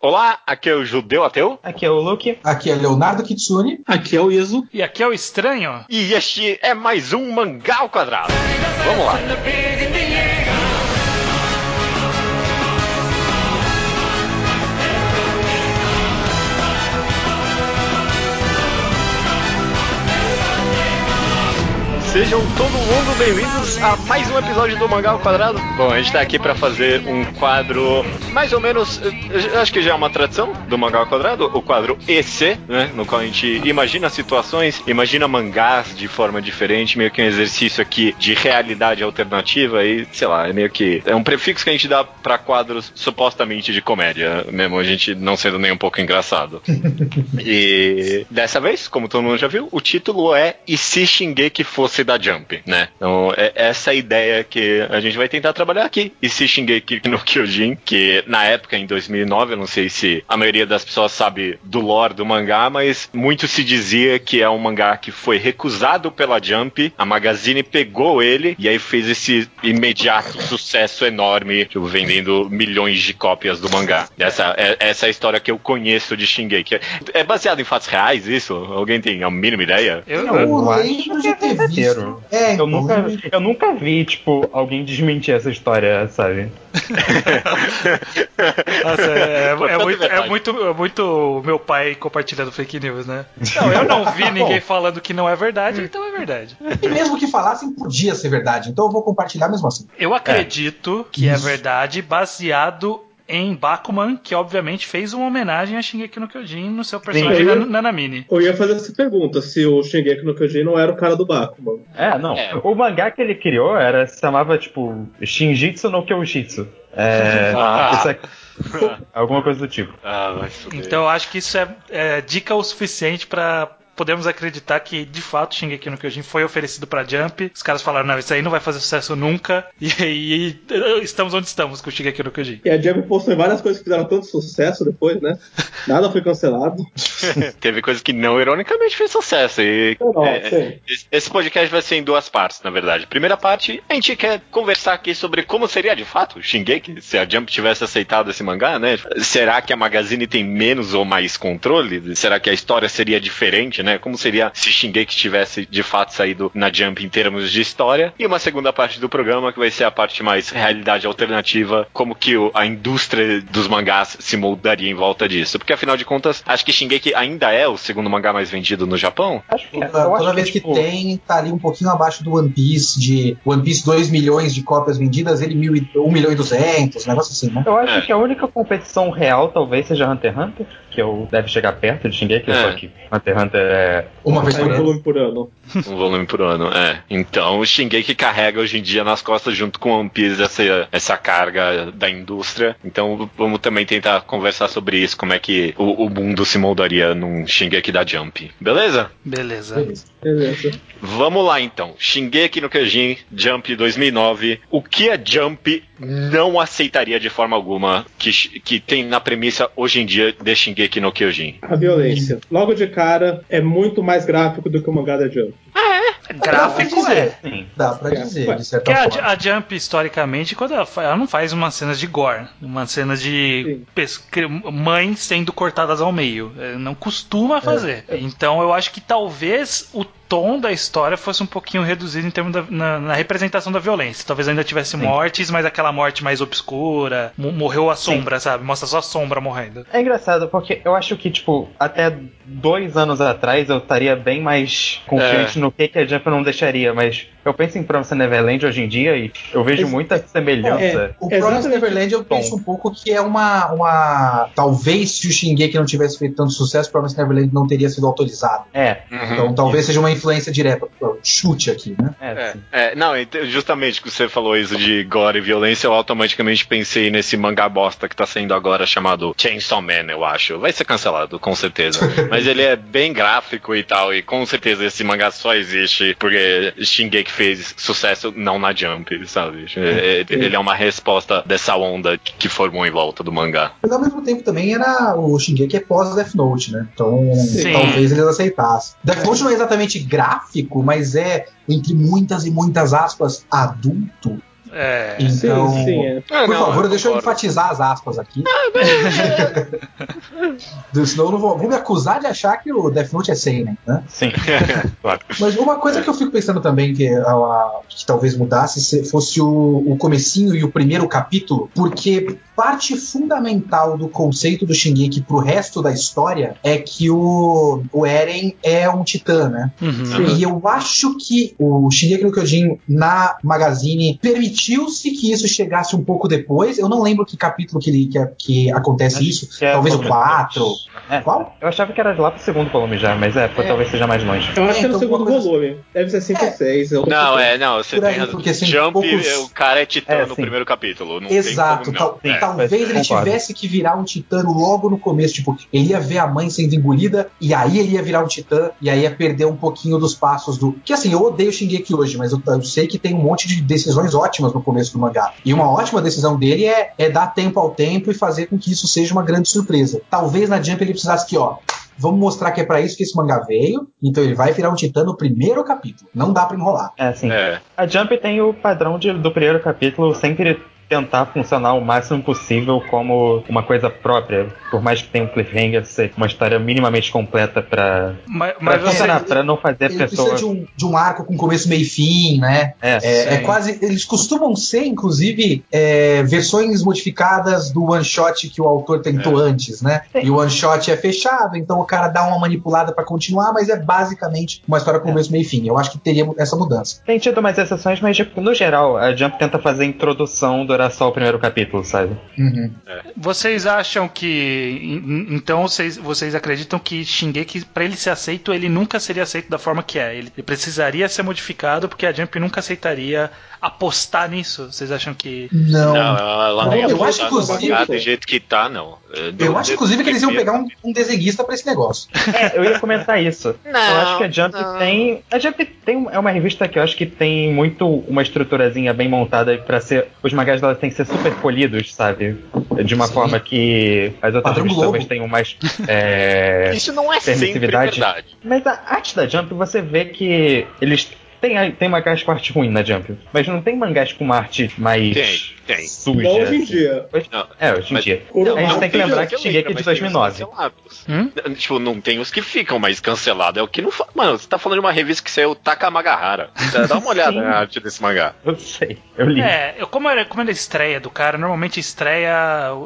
Olá, aqui é o Judeu Ateu. Aqui é o Luke. Aqui é Leonardo Kitsune. Aqui é o Iso. E aqui é o Estranho. E este é mais um Mangá ao Quadrado. Vamos lá. Sejam todo mundo bem-vindos a mais um episódio do Mangá ao Quadrado. Bom, a gente tá aqui para fazer um quadro mais ou menos, acho que já é uma tradição do Mangá ao Quadrado, o quadro EC, né, no qual a gente imagina situações, imagina mangás de forma diferente, meio que um exercício aqui de realidade alternativa e, sei lá, é meio que é um prefixo que a gente dá para quadros supostamente de comédia, mesmo a gente não sendo nem um pouco engraçado. e dessa vez, como todo mundo já viu, o título é E se Shingeki fosse da Jump, né? Então, é essa ideia que a gente vai tentar trabalhar aqui. E se Shingeki no Kyojin, que na época, em 2009, eu não sei se a maioria das pessoas sabe do lore do mangá, mas muito se dizia que é um mangá que foi recusado pela Jump, a Magazine pegou ele e aí fez esse imediato sucesso enorme, tipo, vendendo milhões de cópias do mangá. Essa é, essa é a história que eu conheço de Shingeki. É baseado em fatos reais isso? Alguém tem a mínima ideia? Eu, eu, eu lembro de ter visto. É, eu, nunca, eu nunca vi, tipo, alguém desmentir essa história, sabe? Nossa, é, é, é, muito, é, muito, é muito meu pai compartilhando fake news, né? Não, eu não vi ninguém falando que não é verdade, então é verdade. E mesmo que falassem, podia ser verdade, então eu vou compartilhar mesmo assim. Eu acredito que Isso. é verdade baseado em Bakuman, que obviamente fez uma homenagem a Shingeki no Kyojin no seu personagem Sim, eu ia, Nanamini. Eu ia fazer essa pergunta, se o Shingeki no Kyojin não era o cara do Bakuman. É, não. É. O mangá que ele criou era, se chamava, tipo, Shinjitsu no Kyojitsu. É, ah. isso aqui, alguma coisa do tipo. Ah, então eu acho que isso é, é dica o suficiente para podemos acreditar que de fato Shingeki no Kyojin foi oferecido para Jump. Os caras falaram: não, isso aí não vai fazer sucesso nunca. E aí estamos onde estamos com o Shingeki no Kyojin. E a Jump postou várias coisas que fizeram tanto sucesso depois, né? Nada foi cancelado. Teve coisa que não, ironicamente, fez sucesso. E, não, é, esse podcast vai ser em duas partes, na verdade. Primeira parte, a gente quer conversar aqui sobre como seria de fato Shingeki, se a Jump tivesse aceitado esse mangá, né? Será que a Magazine tem menos ou mais controle? Será que a história seria diferente, né? Como seria se Shingeki tivesse de fato saído na Jump em termos de história. E uma segunda parte do programa que vai ser a parte mais realidade alternativa, como que o, a indústria dos mangás se moldaria em volta disso. Porque afinal de contas, acho que Shingeki ainda é o segundo mangá mais vendido no Japão. Acho que é. Toda vez que, tipo... tem, tá ali um pouquinho abaixo do One Piece, de One Piece 2 milhões de cópias vendidas, ele mil, 1 milhão e 200, um negócio assim, né? Eu acho é. que a única competição real talvez seja Hunter x Hunter, que eu deve chegar perto de Shingeki, é. só que Hunter x Hunter é. Uma vez por um volume por ano. um volume por ano, é. Então o Shingeki carrega hoje em dia nas costas, junto com One Piece, essa, essa carga da indústria. Então vamos também tentar conversar sobre isso, como é que o, o mundo se moldaria num Shingeki da Jump. Beleza? Beleza. Beleza. Vamos lá então. Shingeki no Kyojin, Jump 2009. O que a Jump não aceitaria de forma alguma que, que tem na premissa hoje em dia de Shingeki no Kyojin? A violência. Logo de cara, é muito mais gráfico do que o mangá da Jump. Ah, é? Gráfico é. Sim. Dá pra é. dizer, de certa Porque forma. A, a Jump, historicamente, quando ela, ela, não faz umas cenas de gore, umas cenas de mães sendo cortadas ao meio. É, não costuma fazer. É. Então eu acho que talvez o tom da história fosse um pouquinho reduzido em termos da na, na representação da violência. Talvez ainda tivesse Sim. mortes, mas aquela morte mais obscura, morreu a sombra, Sim. sabe? Mostra só a sombra morrendo. É engraçado, porque eu acho que, tipo, até dois anos atrás eu estaria bem mais confiante é. no que, que a Jump não deixaria, mas eu penso em Promise Neverland hoje em dia e eu vejo Esse, muita semelhança. É, o Promise Neverland eu penso um pouco que é uma, uma. Talvez se o Shingeki não tivesse feito tanto sucesso, Promise Neverland não teria sido autorizado. É. Uhum. Então talvez seja uma influência direta. Chute aqui, né? É, é, é, não, justamente que você falou isso de gore e violência, eu automaticamente pensei nesse mangá bosta que tá saindo agora chamado Chainsaw Man, eu acho. Vai ser cancelado, com certeza. Mas ele é bem gráfico e tal, e com certeza esse mangá só existe porque Shingeki fez sucesso não na Jump, sabe? É, ele é uma resposta dessa onda que formou em volta do mangá. Mas ao mesmo tempo também era o Shingeki é pós Death Note, né? Então Sim. talvez eles aceitassem. Death Note não é exatamente gráfico, mas é entre muitas e muitas aspas adulto É. Então, Sim, sim, é. Ah, por não, favor, eu deixa eu enfatizar as aspas aqui. Senão eu não vou, vou me acusar de achar que o Death Note é seinen, né? Sim. claro. Mas uma coisa que eu fico pensando também que, ah, que talvez mudasse se fosse o, o comecinho e o primeiro capítulo, porque parte fundamental do conceito do Shingeki pro resto da história é que o, o Eren é um titã, né? Uhum. E eu acho que o Shingeki no Kyojin na Magazine permitiu-se que isso chegasse um pouco depois. Eu não lembro que capítulo que, ele, que, que acontece isso. Que é Talvez o volume 4. dois. É, Qual? Eu achava que era lá pro segundo volume já, mas é, pô, talvez seja mais longe. Eu acho que é no então, segundo coisa- volume. Deve ser 5 É. ou 6. Eu Não, é, não, você tem aí, porque, assim, Jump, poucos- o cara é titã É, no sim. primeiro capítulo. Não Exato, tem como tal-. É, talvez ele concordo. tivesse que virar um titã logo no começo, tipo, ele ia ver a mãe sendo engolida e aí ele ia virar um titã e aí ia perder um pouquinho dos passos do. Que assim, eu odeio Shingeki hoje, mas eu, eu sei que tem um monte de decisões ótimas no começo do mangá. E uma ótima decisão dele é, é dar tempo ao tempo e fazer com que isso seja uma grande surpresa. Talvez na Jump ele precisasse que, ó. Vamos mostrar que é pra isso que esse mangá veio, então ele vai virar um titã no primeiro capítulo. Não dá pra enrolar. É, assim. É. A Jump tem o padrão de- do primeiro capítulo sempre tentar funcionar o máximo possível como uma coisa própria, por mais que tenha um cliffhanger, ser uma história minimamente completa pra, Mas, pra mas você. funcionar, pra não fazer a pessoa... precisa de um, de um arco com começo, meio e fim, né? É, É, é quase. Eles costumam ser, inclusive, é, versões modificadas do one shot que o autor tentou antes, né? Sim. E o one shot é fechado, então o cara dá uma manipulada pra continuar, mas é basicamente uma história com começo, meio e fim. Eu acho que teria essa mudança. Tem tido mais exceções, mas tipo, no geral, a Jump tenta fazer a introdução durar só o primeiro capítulo, sabe? Uhum. Vocês acham que. en- Então vocês, vocês acreditam que Shingeki, pra ele ser aceito, ele nunca seria aceito da forma que é. Ele, ele precisaria ser modificado porque a Jump nunca aceitaria apostar nisso. Vocês acham que. Não. Não, ela Não, nem eu ia acho, inclusive, mangá do jeito que tá, não. Eu acho, inclusive, que eles iam pegar um, um desenhista pra esse negócio. É, eu ia comentar isso. Não, eu acho que a Jump não. tem. A Jump tem. É uma revista que eu acho que tem muito uma estruturazinha bem montada pra ser. Os mangás dela têm que ser super polidos, sabe? De uma Sim. forma que as outras revistas talvez tenham mais. É, Isso não é sempre permissividade. verdade. Mas a arte da Jump, você vê que eles. Tem, tem mangás com arte ruim na Jump, mas não tem mangás com uma arte mais Tem, tem. suja. Não hoje em dia. Hoje- Não, É, hoje em mas- dia. Não, a gente não tem que lembrar que Shingeki é de mas tem os 2009. cancelados. Hum? Tipo, não tem os que ficam, mas cancelado é o que não fa... Mano, você tá falando de uma revista que saiu Takamagahara. Dá- Dá uma olhada na arte desse mangá. Eu sei, eu li. É, eu, como, era, como era a estreia do cara, normalmente estreia.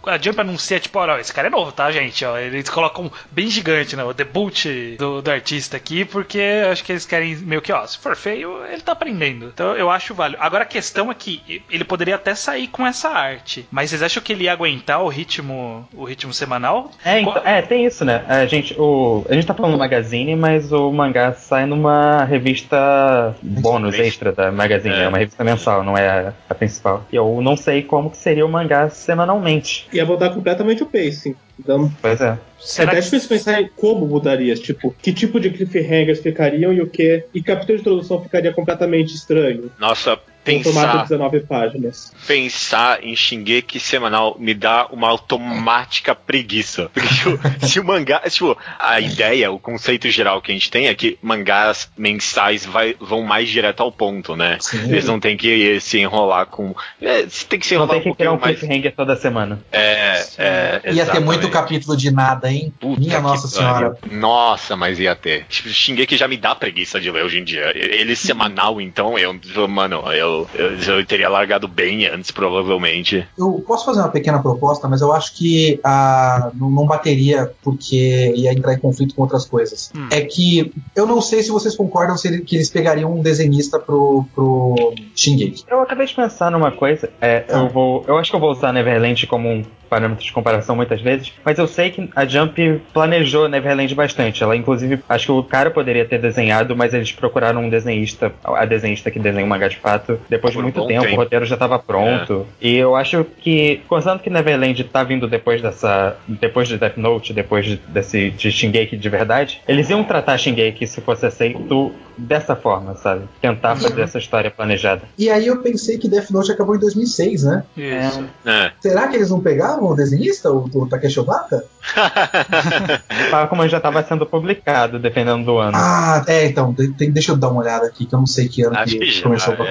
A Jump anuncia, tipo, ó, esse cara é novo, tá, gente? Ó, eles colocam bem gigante, né? O debut do, do artista aqui, porque acho que eles querem meio que, ó, se for feio, ele tá aprendendo. Então eu acho válido. Agora a questão é que ele poderia até sair com essa arte. Mas vocês acham que ele ia aguentar o ritmo, o ritmo semanal? É, então- é, tem isso, né? A gente, o, a gente tá falando do Magazine, mas o mangá sai numa revista bônus Extra. da Magazine, É. é, uma revista mensal, não é a, a principal. E eu não sei como que seria o mangá semanalmente. Ia mudar completamente o pacing. Então, Pois é. Será é até que- difícil pensar em como mudaria. Tipo, que tipo de cliffhangers ficariam e o que. E capítulo de introdução ficaria completamente estranho. Nossa, pensar, 19 páginas. pensar em Shingeki semanal me dá uma automática preguiça. Porque, tipo, se o mangá. Tipo, a ideia, o conceito geral que a gente tem é que mangás mensais vai- vão mais direto ao ponto, né? Sim. Eles não tem que se enrolar com. É, você tem que se Não enrolar tem um que criar um mais. cliffhanger toda semana. É, é, Ia ter muito capítulo de nada, hein? Puta Minha Nossa pariu. Senhora. Nossa, mas ia ter. Tipo, Shingeki já me dá preguiça de ler hoje em dia. Ele semanal, então, eu, mano, eu, eu, eu teria largado bem antes, provavelmente. Eu posso fazer uma pequena proposta, mas eu acho que ah, não, não bateria porque ia entrar em conflito com outras coisas. Hum. É que eu não sei se vocês concordam se ele- que eles pegariam um desenhista pro, pro Shingeki. Eu acabei de pensar numa coisa. É, Ah. eu vou. Eu acho que eu vou usar Neverland como um parâmetro de comparação muitas vezes, mas eu sei que a Jump planejou Neverland bastante. Ela, inclusive, acho que o cara poderia ter desenhado, mas eles procuraram um desenhista, a desenhista que desenha o mangá de fato, depois de Por muito bom tempo, tempo. o roteiro já estava pronto. E eu acho que, considerando que Neverland tá vindo depois dessa. depois de Death Note, depois de, desse de Shingeki de verdade, eles iam tratar Shingeki, se fosse aceito, dessa forma, sabe? Tentar fazer essa história planejada. E aí eu pensei que Death Note acabou em 2006, né? Isso. É. Será que eles não pegavam o desenhista, o, o Takeshi Obata? Fala como já estava sendo publicado, dependendo do ano. Ah, é, então, de- tem- deixa eu dar uma olhada aqui, que eu não sei que ano Acho que que já, começou a é.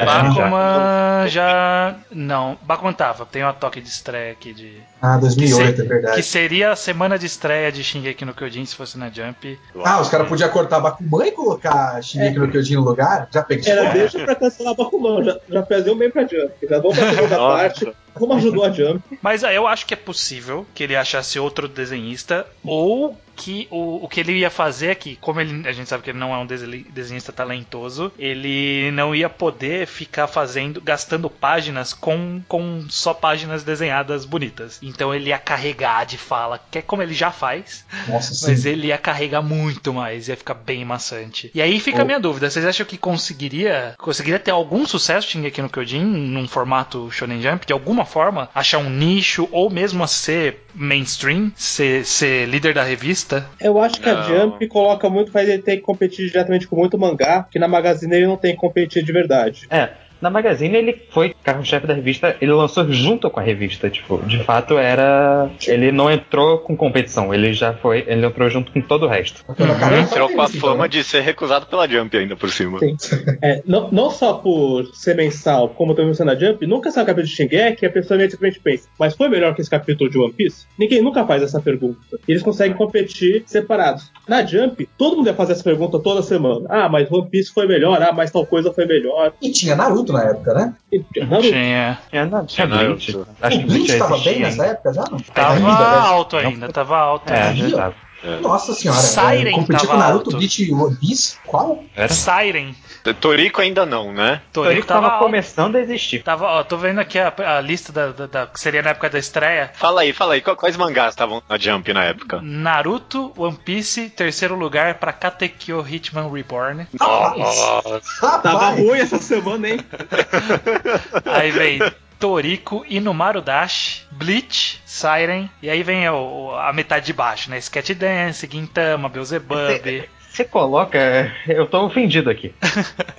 Bakuman já. Não, Bakuman tava. Tem uma toque de estreia aqui de. Ah, 2008, que é verdade. Que seria a semana de estreia de Shingeki no Kyojin se fosse na Jump. Ah, os caras podiam cortar Bakuman e colocar Shingeki no Kyojin no lugar? Já peguei Era deixa pra cancelar Bakuman, já, já faziam bem pra Jump. Já vamos pra segunda parte. Como ajudou a Jump. Mas aí eu acho que é possível que ele achasse outro desenhista ou que o, o que ele ia fazer é que, como ele, a gente sabe que ele não é um desenhista talentoso, ele não ia poder ficar fazendo, gastando páginas com, com só páginas desenhadas bonitas. Então ele ia carregar de fala, que é como ele já faz, Nossa, mas sim. ele ia carregar muito mais, ia ficar bem maçante. E aí fica a minha dúvida, vocês acham que conseguiria, conseguiria ter algum sucesso Shingeki no Kyojin num formato Shonen Jump, de alguma forma, achar um nicho ou mesmo a ser mainstream, ser, ser líder da revista? Eu acho que a Não. Jump coloca muito, faz ele ter que competir diretamente com muito mangá, que na Magazine ele não tem que competir de verdade. É, na Magazine ele foi carro-chefe da revista, ele lançou junto com a revista, tipo, de fato era. Ele não entrou com competição, ele já foi. Ele entrou junto com todo o resto. Tá entrou com a então, fama de ser recusado pela Jump ainda por cima. Sim. É, não, não só por ser mensal, como também sendo na Jump, nunca sai um capítulo de Shingeki e a pessoa imediatamente pensa, mas foi melhor que esse capítulo de One Piece? Ninguém nunca faz essa pergunta. E eles conseguem competir separados. Na Jump, todo mundo ia fazer essa pergunta toda semana. Ah, mas One Piece foi melhor, ah, mas tal coisa foi melhor. E tinha Naruto na época, né? Naruto. Tinha. Tinha, não, tinha Não, Bleach. Acho o que Bleach Bleach tava existia bem ainda. nessa época já? Não? Tava Ainda, né? alto ainda, tava alto. É, Ainda? tava. Nossa senhora. Siren é, competir tava com Naruto, alto. Bleach e One Piece? Qual? Era. Siren. Torico ainda não, né? Toriko Toriko tava tava começando a existir. Tava, ó, tô vendo aqui a, a lista da, da- da- que seria na época da estreia. Fala aí, fala aí, quais mangás estavam na Jump na época? Naruto, One Piece, terceiro lugar pra Katekyo Hitman Reborn. Nossa. Tava Rapaz, ruim essa semana, hein? Aí vem Toriko, Inumaru Dash, Bleach, Siren, e aí vem o- a metade de baixo, né? Sketch Dance, Gintama, Beelzebub. Você coloca. Eu tô ofendido aqui.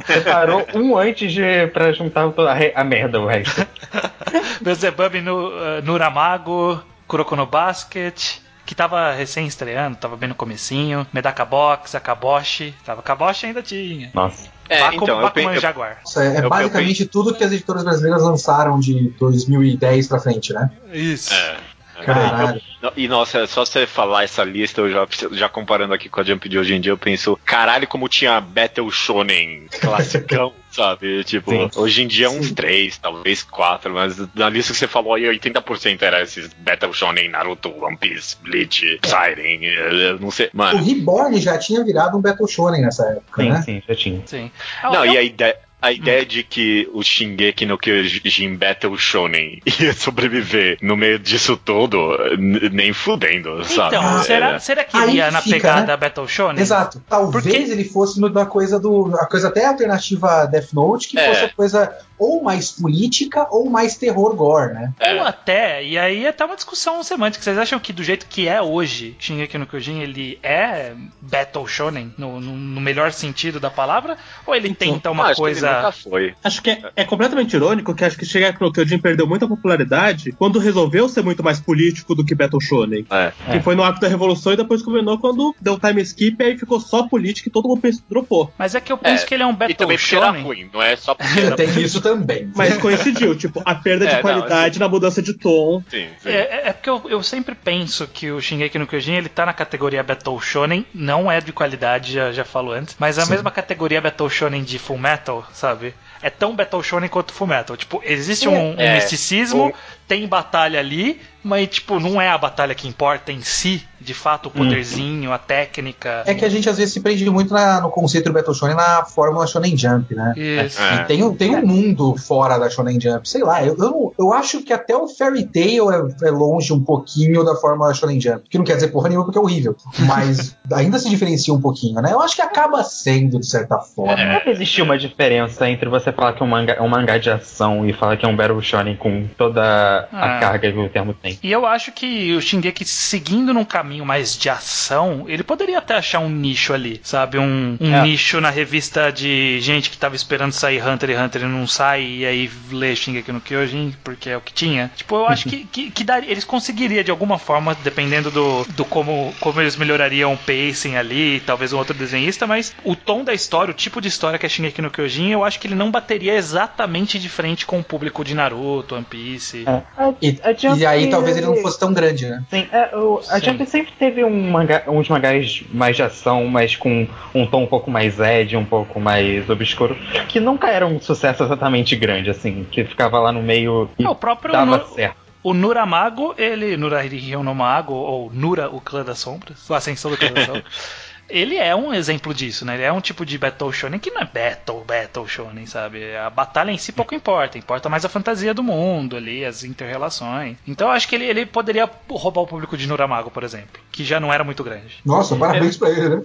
Você parou um antes de. pra juntar a, a merda, o resto. Beelzebub no, uh, Nuramago, Kuroko no Basket, que tava recém estreando, tava bem no comecinho, Medaka Box, Akaboshi, tava Akaboshi ainda tinha. Nossa. É, Baku- então, eu, Bakuman pe- eu, Jaguar. Nossa, é, é Eu- basicamente tudo que as editoras brasileiras lançaram de 2010 pra frente, né? Isso. é, Caralho. E nossa, só você falar essa lista, eu já, já comparando aqui com a Jump de hoje em dia, eu penso, caralho, como tinha Battle Shonen classicão, sabe? Tipo, Sim. hoje em dia uns três, talvez quatro, mas na lista que você falou aí, 80% era esses Battle Shonen, Naruto, One Piece, Bleach, Siren, eh, não sei. O Mano, Reborn já tinha virado um Battle Shonen nessa época, Sim, né? sim, já tinha. Sim. não, eu- e a ideia. A ideia de que o Shingeki no Kyojin Battle Shonen ia sobreviver no meio disso tudo, n- nem fudendo, sabe? Então, Ah, será, É. será que Aí ele ia na fica, pegada né? Battle Shonen? Exato. Talvez Porque- ele fosse da coisa do. A coisa até alternativa Death Note, que É. fosse a coisa ou mais política ou mais terror gore, né? É. Ou até, e aí até uma discussão semântica. Vocês acham que do jeito que é hoje, Shingeki no Kyojin, ele é Battle Shonen, no, no- no melhor sentido da palavra? Ou ele tenta Ah, uma acho que ele coisa... nunca foi. Acho que é, é completamente irônico que acho que chega no Kyojin perdeu muita popularidade quando resolveu ser muito mais político do que Battle Shonen. É. Que foi no arco da Revolução e depois combinou quando deu time skip e aí ficou só política e todo mundo pensou- dropou. Mas é que eu penso É, que ele é um E Battle também porque era Shonen. ruim, não é só porque era Tem isso também. Mas coincidiu, tipo, a perda É, de não, qualidade na mudança de tom. Sim, sim. É, é- é porque eu, eu sempre penso que o Shingeki no Kyojin ele tá na categoria Battle Shonen, não é de qualidade, já, já falo antes, mas é a Sim. mesma categoria Battle Shonen de Full Metal, sabe? É tão Battle Shonen quanto Full Metal. Tipo, existe um, um É. misticismo, O- tem batalha ali, mas tipo, não é a batalha que importa em si, de fato, o poderzinho, a técnica. É que a gente às vezes se prende muito na- no conceito do Battle Shonen na fórmula Shonen Jump, né? Isso. É. E tem, um- tem um mundo fora da Shonen Jump, sei lá, eu, eu, eu acho que até o Fairy Tail é, é longe um pouquinho da fórmula Shonen Jump, que não quer dizer porra nenhuma porque é horrível, mas ainda se diferencia um pouquinho, né? Eu acho que acaba sendo, de certa forma. É. Existir uma diferença entre você falar que é um mangá, é um mangá de ação e falar que é um Battle Shonen com toda a, a ah. carga que o termo tem. E eu acho que o Shingeki seguindo num caminho mais de ação, ele poderia até achar um nicho ali, sabe? Um, um é. nicho na revista de gente que tava esperando sair Hunter x Hunter e não sai, e aí lê Shingeki no Kyojin, porque é o que tinha. Tipo, eu acho que, que, que daria, eles conseguiriam de alguma forma, dependendo do, do como, como eles melhorariam o pacing ali, talvez um outro desenhista, mas o tom da história, o tipo de história que é Shingeki no Kyojin, eu acho que ele não bateria exatamente de frente com o público de Naruto, One Piece. É. E, e, aí talvez ele não fosse tão grande, né? Sim, é, o, a Sim. Jump sempre teve um manga, uns mangás mais de ação, mas com um tom um pouco mais ed, um pouco mais obscuro, que nunca era um sucesso exatamente grande, assim, que ficava lá no meio e é, o próprio dava no... certo. O Nuramago, ele, Nurahiro no Mago, ou Nura, o Clã das Sombras, a Ascensão do Clã das Sombras, ele é um exemplo disso, né? Ele é um tipo de Battle Shonen que não é Battle, Battle Shonen, sabe? A batalha em si pouco importa, importa mais a fantasia do mundo ali, as interrelações. Então eu acho que ele, ele poderia roubar o público de Nuramago, por exemplo, que já não era muito grande. Nossa, parabéns é. pra ele, né?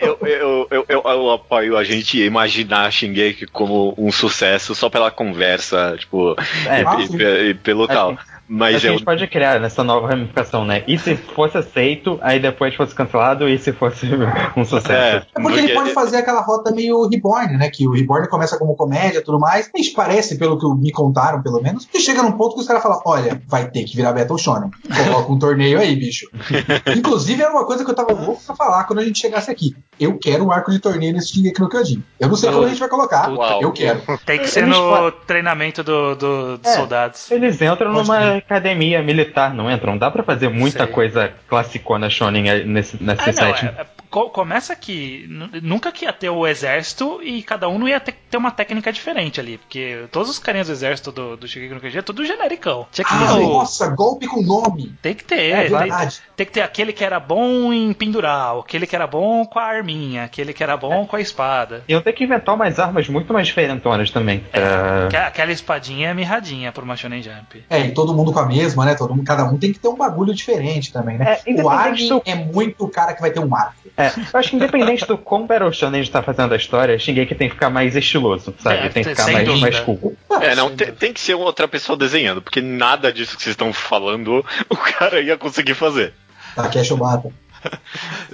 eu, eu, eu, eu, apoio a gente imaginar Shingeki como um sucesso só pela conversa, tipo, é, e, e, e, pelo tal. Mas a gente pode criar nessa nova ramificação, né? E se fosse aceito, aí depois fosse cancelado, e se fosse um sucesso? É, é porque, porque, ele pode fazer aquela rota meio Reborn, né? Que o Reborn começa como comédia e tudo mais. A gente parece, pelo que me contaram, pelo menos, que chega num ponto que os caras falam: olha, vai ter que virar Battle Shonen. Coloca um torneio aí, bicho. Inclusive, era uma coisa que eu tava louco pra falar quando a gente chegasse aqui. Eu quero um arco de torneio nesse Shingeki no Kyojin. Eu não sei como a gente vai colocar, Uau. eu quero. Tem que ser no treinamento do, do, dos é, soldados. Eles entram numa academia militar, não entram? Dá para fazer muita Sei. coisa classicona shonen nesse, nesse ah, set. É, começa que nunca que ia ter o exército e cada um não ia ter, ter uma técnica diferente ali, porque todos os carinhas do exército do, do Shigeki no Kyojin é tudo genericão. Tinha que ah, o... nossa, golpe com nome. Tem que ter, é, tem, tem, que ter aquele que era bom em pendurar, aquele que era bom com a arminha, aquele que era bom é. com a espada. Iam ter que inventar umas armas muito mais diferentonas também. É, uh... Aquela espadinha é mirradinha pro Shonen Jump. É, e todo mundo com a mesma, né? Todo mundo, cada um tem que ter um bagulho diferente também, né? É, o Armin do... é muito o cara que vai ter um arco. É, eu acho que independente do quão Battle Shonen está fazendo a história, Shingeki tem que ficar mais estiloso, sabe? É, tem que ficar mais, mais cool. É, não, tem, tem, que ser outra pessoa desenhando, porque nada disso que vocês estão falando o cara ia conseguir fazer. Takeshi Obata.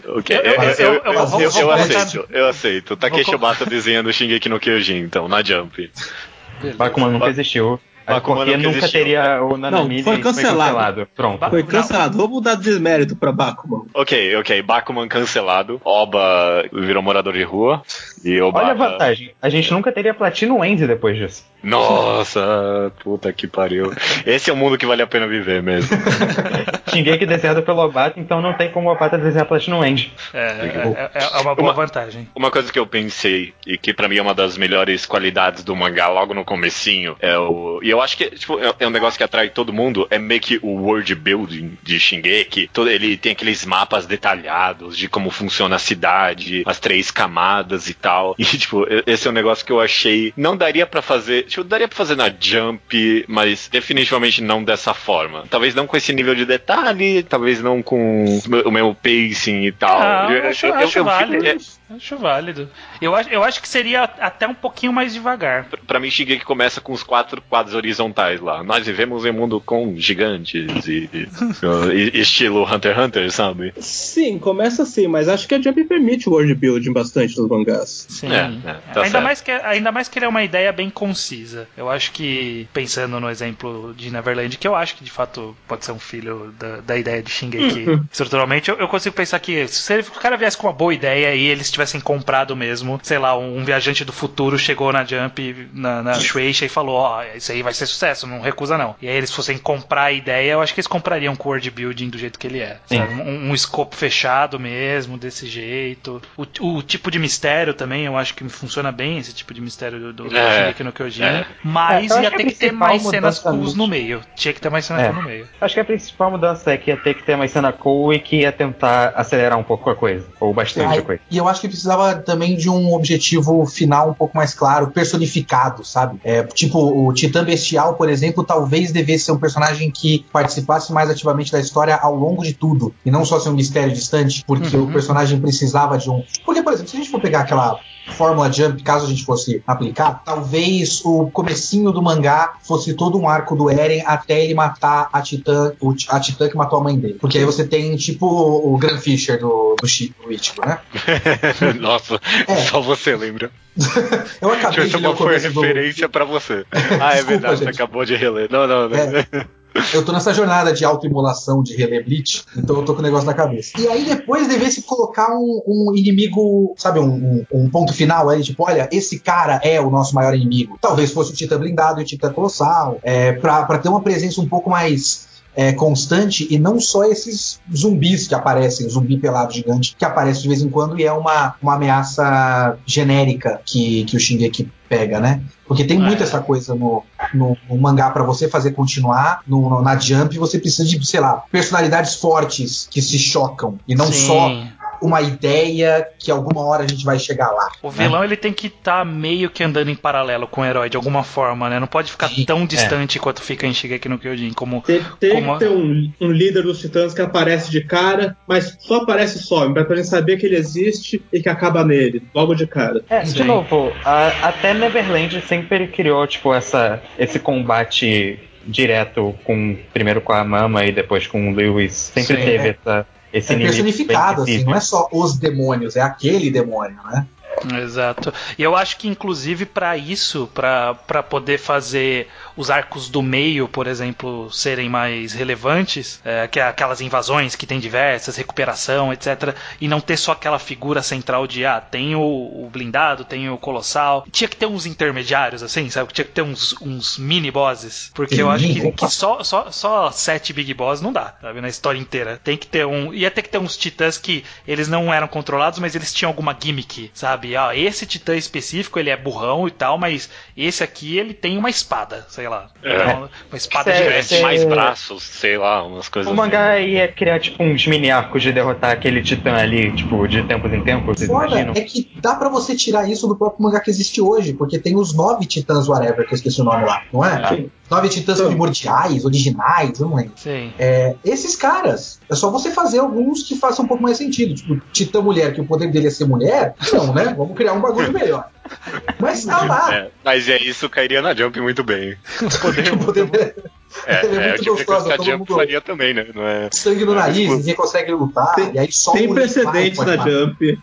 Ok, eu, eu, eu, eu, eu aceito, eu aceito. Takeshi Obata desenhando Shingeki no Kyojin, então, na Jump. Bakuman nunca existiu. Bakuman porque nunca existiu. teria o Nanami Não, foi cancelado. foi cancelado. Pronto. Foi cancelado. Vamos mudar de desmérito pra Bakuman. Ok, ok. Bakuman cancelado. Oba virou morador de rua. E Oba... Olha a vantagem. A gente nunca teria Platino Wendy depois disso. Nossa, puta que pariu. Esse é o mundo que vale a pena viver mesmo. Shingeki desenhado pelo Obata, então não tem como o Obata desenhar Platinum End. É, é, é, é uma boa uma, vantagem. Uma coisa que eu pensei, e que para mim é uma das melhores qualidades do mangá logo no comecinho, é o... E eu acho que tipo, é, é um negócio que atrai todo mundo, é meio que o world building de Shingeki. Todo, ele tem aqueles mapas detalhados de como funciona a cidade, as três camadas e tal. E, tipo, esse é um negócio que eu achei... Não daria para fazer Tipo, daria pra fazer na Jump, mas definitivamente não dessa forma. Talvez não com esse nível de detalhe, talvez não com o meu pacing e tal. Ah, eu, acho, eu, acho eu. Eu, acho válido. Eu acho, eu acho que seria até um pouquinho mais devagar. Pra mim, Shingeki começa com os quatro quadros horizontais lá. Nós vivemos em um mundo com gigantes e, e estilo Hunter x Hunter, sabe? Sim, começa assim, mas acho que a Jump permite o world building bastante nos mangás. Sim. É, é, tá ainda, mais que, ainda mais que ele é uma ideia bem concisa. Eu acho que, pensando no exemplo de Neverland, que eu acho que de fato pode ser um filho da, da ideia de Shingeki uhum. estruturalmente, eu, eu, consigo pensar que se ele, o cara viesse com uma boa ideia e eles tivessem comprado mesmo, sei lá, um, um viajante do futuro chegou na Jump, na, na Shueisha e falou: Ó, oh, isso aí vai ser sucesso, não recusa não. E aí eles fossem comprar a ideia, eu acho que eles comprariam com o world building do jeito que ele é. Um, um escopo fechado mesmo, desse jeito. O, o, tipo de mistério também, eu acho que funciona bem esse tipo de mistério do, do é. No Kyojin. É. Mas é, ia ter que, ter mais cenas cools no meio. Tinha que ter mais cenas é. cool no meio. Acho que a principal mudança é que ia ter que ter mais cena cool e que ia tentar acelerar um pouco a coisa. Ou bastante a coisa. E eu acho que precisava também de um objetivo final um pouco mais claro, personificado, sabe? É, tipo, o Titã Celestial, por exemplo, talvez devesse ser um personagem que participasse mais ativamente da história ao longo de tudo, e não só ser um mistério distante, porque uhum. o personagem precisava de um. Porque, por exemplo, se a gente for pegar aquela Fórmula Jump, caso a gente fosse aplicar, talvez o comecinho do mangá fosse todo um arco do Eren até ele matar a Titã, a Titã que matou a mãe dele. Porque aí você tem, tipo, o Grand Fisher do, do, do Ichigo, né? Nossa, é. só você lembra. eu acabei de ler foi referência do... para você. Ah, é Desculpa, verdade, gente. você acabou de reler. Não, não, não. É. Eu tô nessa jornada de autoimolação de reler Bleach, então eu tô com o negócio na cabeça. E aí depois devesse colocar um, um inimigo, sabe, um, um, um, ponto final aí, tipo, olha, esse cara é o nosso maior inimigo. Talvez fosse o Titã Blindado e o Titã Colossal, é, pra, pra ter uma presença um pouco mais é, constante e não só esses zumbis que aparecem, o zumbi pelado gigante que aparece de vez em quando e é uma, uma ameaça genérica que, que o Shingeki pega, né? Porque tem é. muito essa coisa no, no, no mangá para você fazer continuar, no, no, na Jump você precisa de, sei lá, personalidades fortes que se chocam e não Sim. só uma ideia que alguma hora a gente vai chegar lá. O vilão né? ele tem que estar tá meio que andando em paralelo com o herói de alguma forma, né? Não pode ficar Sim, tão é. distante é. quanto fica em Shigeki no Kyojin. Como, tem, tem como... que ter um, um, líder dos titãs que aparece de cara, mas só aparece só, pra gente saber que ele existe e que acaba nele, logo de cara. É, Sim. de novo, a, até Neverland sempre criou, tipo, essa, esse combate direto com primeiro com a Mama e depois com o Lewis. Sempre Sim, teve é. essa esse é personificado, assim, não é só os demônios, é aquele demônio, né? Exato. E eu acho que, inclusive, para isso, para poder fazer os arcos do meio, por exemplo, serem mais relevantes, é, é aquelas invasões que tem diversas, recuperação, etc., e não ter só aquela figura central de, ah, tem o, o blindado, tem o colossal. Tinha que ter uns intermediários, assim, sabe? Tinha que ter uns, uns mini bosses, porque eu acho que, que, só, só, só sete big boss não dá, sabe? Na história inteira. Tem que ter um. Ia ter que ter uns titãs que eles não eram controlados, mas eles tinham alguma gimmick, sabe? Ah, esse titã específico ele é burrão e tal, mas esse aqui ele tem uma espada, sei lá. É. Uma, uma espada de mais braços, sei lá, umas coisas O mangá assim. ia criar tipo uns mini arcos de derrotar aquele titã ali, tipo, de tempos em tempos, vocês Foda imaginam? É que dá para você tirar isso do próprio mangá que existe hoje, porque tem os nove titãs whatever, que eu esqueci o nome lá, não é? Sim. Nove titãs primordiais, originais, eu não lembro. Sim. É, esses caras, é só você fazer alguns que façam um pouco mais sentido. Tipo, Titã Mulher, que o poder dele é ser mulher. Não, né? Vamos criar um bagulho melhor. Mas tá lá. É, mas é isso cairia na Jump muito bem. O poder, o poder é, é, é muito gostoso. Que a Jump mundo... faria também, né? Não é... Sangue no nariz, tipo... ninguém consegue lutar. Tem, e aí só tem precedentes na Jump.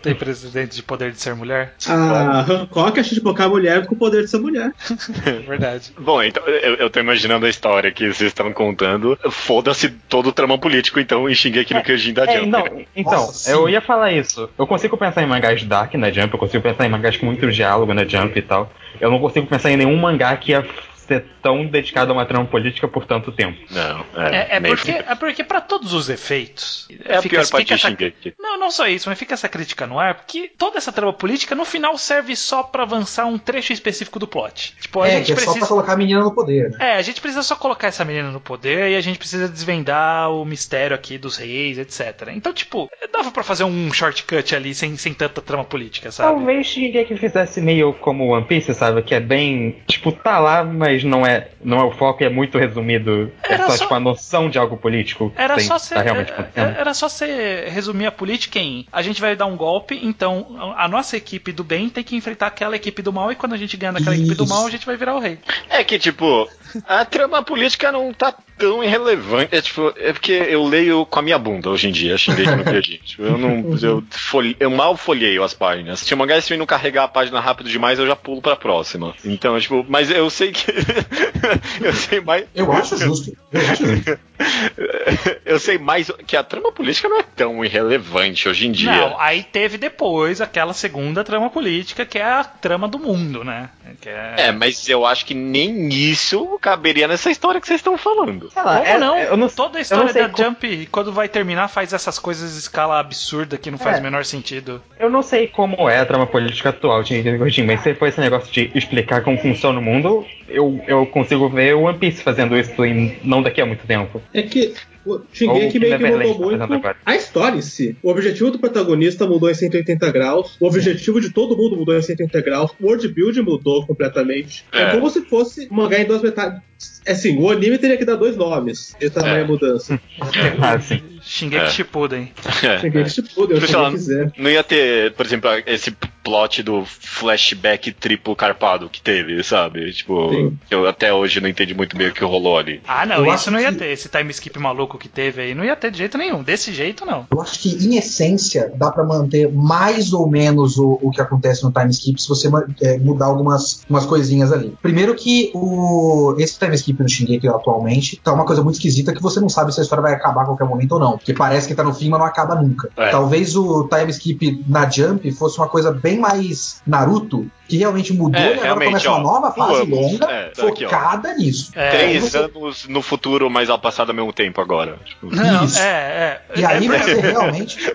Tem precedente de poder de ser mulher? Ah, Hancock acha de colocar a mulher com o poder de ser mulher. Verdade. Bom, então eu, eu tô imaginando a história que vocês estão contando. Foda-se todo o trama político, então, e xinguei aqui no Kyojin da é, Jump. Não, né? Então, Nossa, eu ia falar isso. Eu consigo pensar em mangás dark na Jump, eu consigo pensar em mangás com muito diálogo na Jump e tal. Eu não consigo pensar em nenhum mangá que ia ser tão dedicado a uma trama política por tanto tempo. Não, é. É, é porque, é porque para todos os efeitos. É a fica, pior parte essa, Não, não só isso, mas fica essa crítica no ar, porque toda essa trama política no final serve só para avançar um trecho específico do plot. Tipo, a é, gente que é precisa... só pra colocar a menina no poder. Né? É, a gente precisa só colocar essa menina no poder e a gente precisa desvendar o mistério aqui dos reis, etc. Então, tipo, dava para fazer um shortcut ali sem, sem tanta trama política, sabe? Talvez que fizesse meio como One Piece, sabe? Que é bem. Tipo, tá lá, mas não é. Não não é o foco é muito resumido. É era é só, só, tipo a noção de algo político. Era só ser, tá realmente é, era só ser resumir a política em a gente vai dar um golpe, então a nossa equipe do bem tem que enfrentar aquela equipe do mal e quando a gente ganhar naquela Isso. equipe do mal, a gente vai virar o rei. É que tipo, a trama política não tá tão irrelevante. É, tipo, é porque eu leio com a minha bunda hoje em dia, xinguei no Perdi. Tipo, eu não. Eu, folhe, eu mal folheio as páginas. Se o mangá não carregar a página rápido demais, eu já pulo pra próxima. Então, tipo, mas eu sei que. eu sei mais. Eu acho justo. Eu acho justo. eu sei mais que a trama política não é tão irrelevante hoje em dia. Não, aí teve depois aquela segunda trama política que é a trama do mundo, né? É... é... mas eu acho que nem isso caberia nessa história que vocês estão falando. Sei lá, Como é, não? É, não? Toda a história da como... Jump, quando vai terminar, faz essas coisas em escala absurda que não faz é. o menor sentido. Eu não sei como é a trama política atual de Gordinho, mas se for esse negócio de explicar como funciona o mundo, eu, eu consigo ver o One Piece fazendo isso em não daqui a muito tempo. É que O Shingeki meio que mudou muito a história em si. O objetivo do protagonista mudou em 180 graus, o objetivo de todo mundo mudou em 180 graus, o world build mudou completamente. É, é como se fosse um mangá em duas metades. É assim, o anime teria que dar dois nomes. Esse tamanho é. mudança. ah, sim. Shingeki é. Shippuden. É. Shingeki Shippuden, eu Não ia ter, por exemplo, esse plot do flashback triplo carpado que teve, sabe? Tipo, Sim. eu até hoje não entendi muito bem o que rolou ali. Ah, não, eu isso não ia que... ter. Esse time skip maluco que teve aí não ia ter de jeito nenhum. Desse jeito, não. Eu acho que, em essência, dá para manter mais ou menos o, o que acontece no time skip se você é, mudar algumas umas coisinhas ali. Primeiro que o esse time skip no Shingeki atualmente tá uma coisa muito esquisita que você não sabe se a história vai acabar a qualquer momento ou não. Porque parece que tá no fim, mas não acaba nunca. É. Talvez o time skip na Jump fosse uma coisa bem mais Naruto, que realmente mudou é, e agora começa uma nova fase anos, longa é, focada aqui, nisso. É, Três você... anos no futuro, mas ao passado ao mesmo tempo agora. Tipo. Não, Isso. É, é, e aí é você realmente.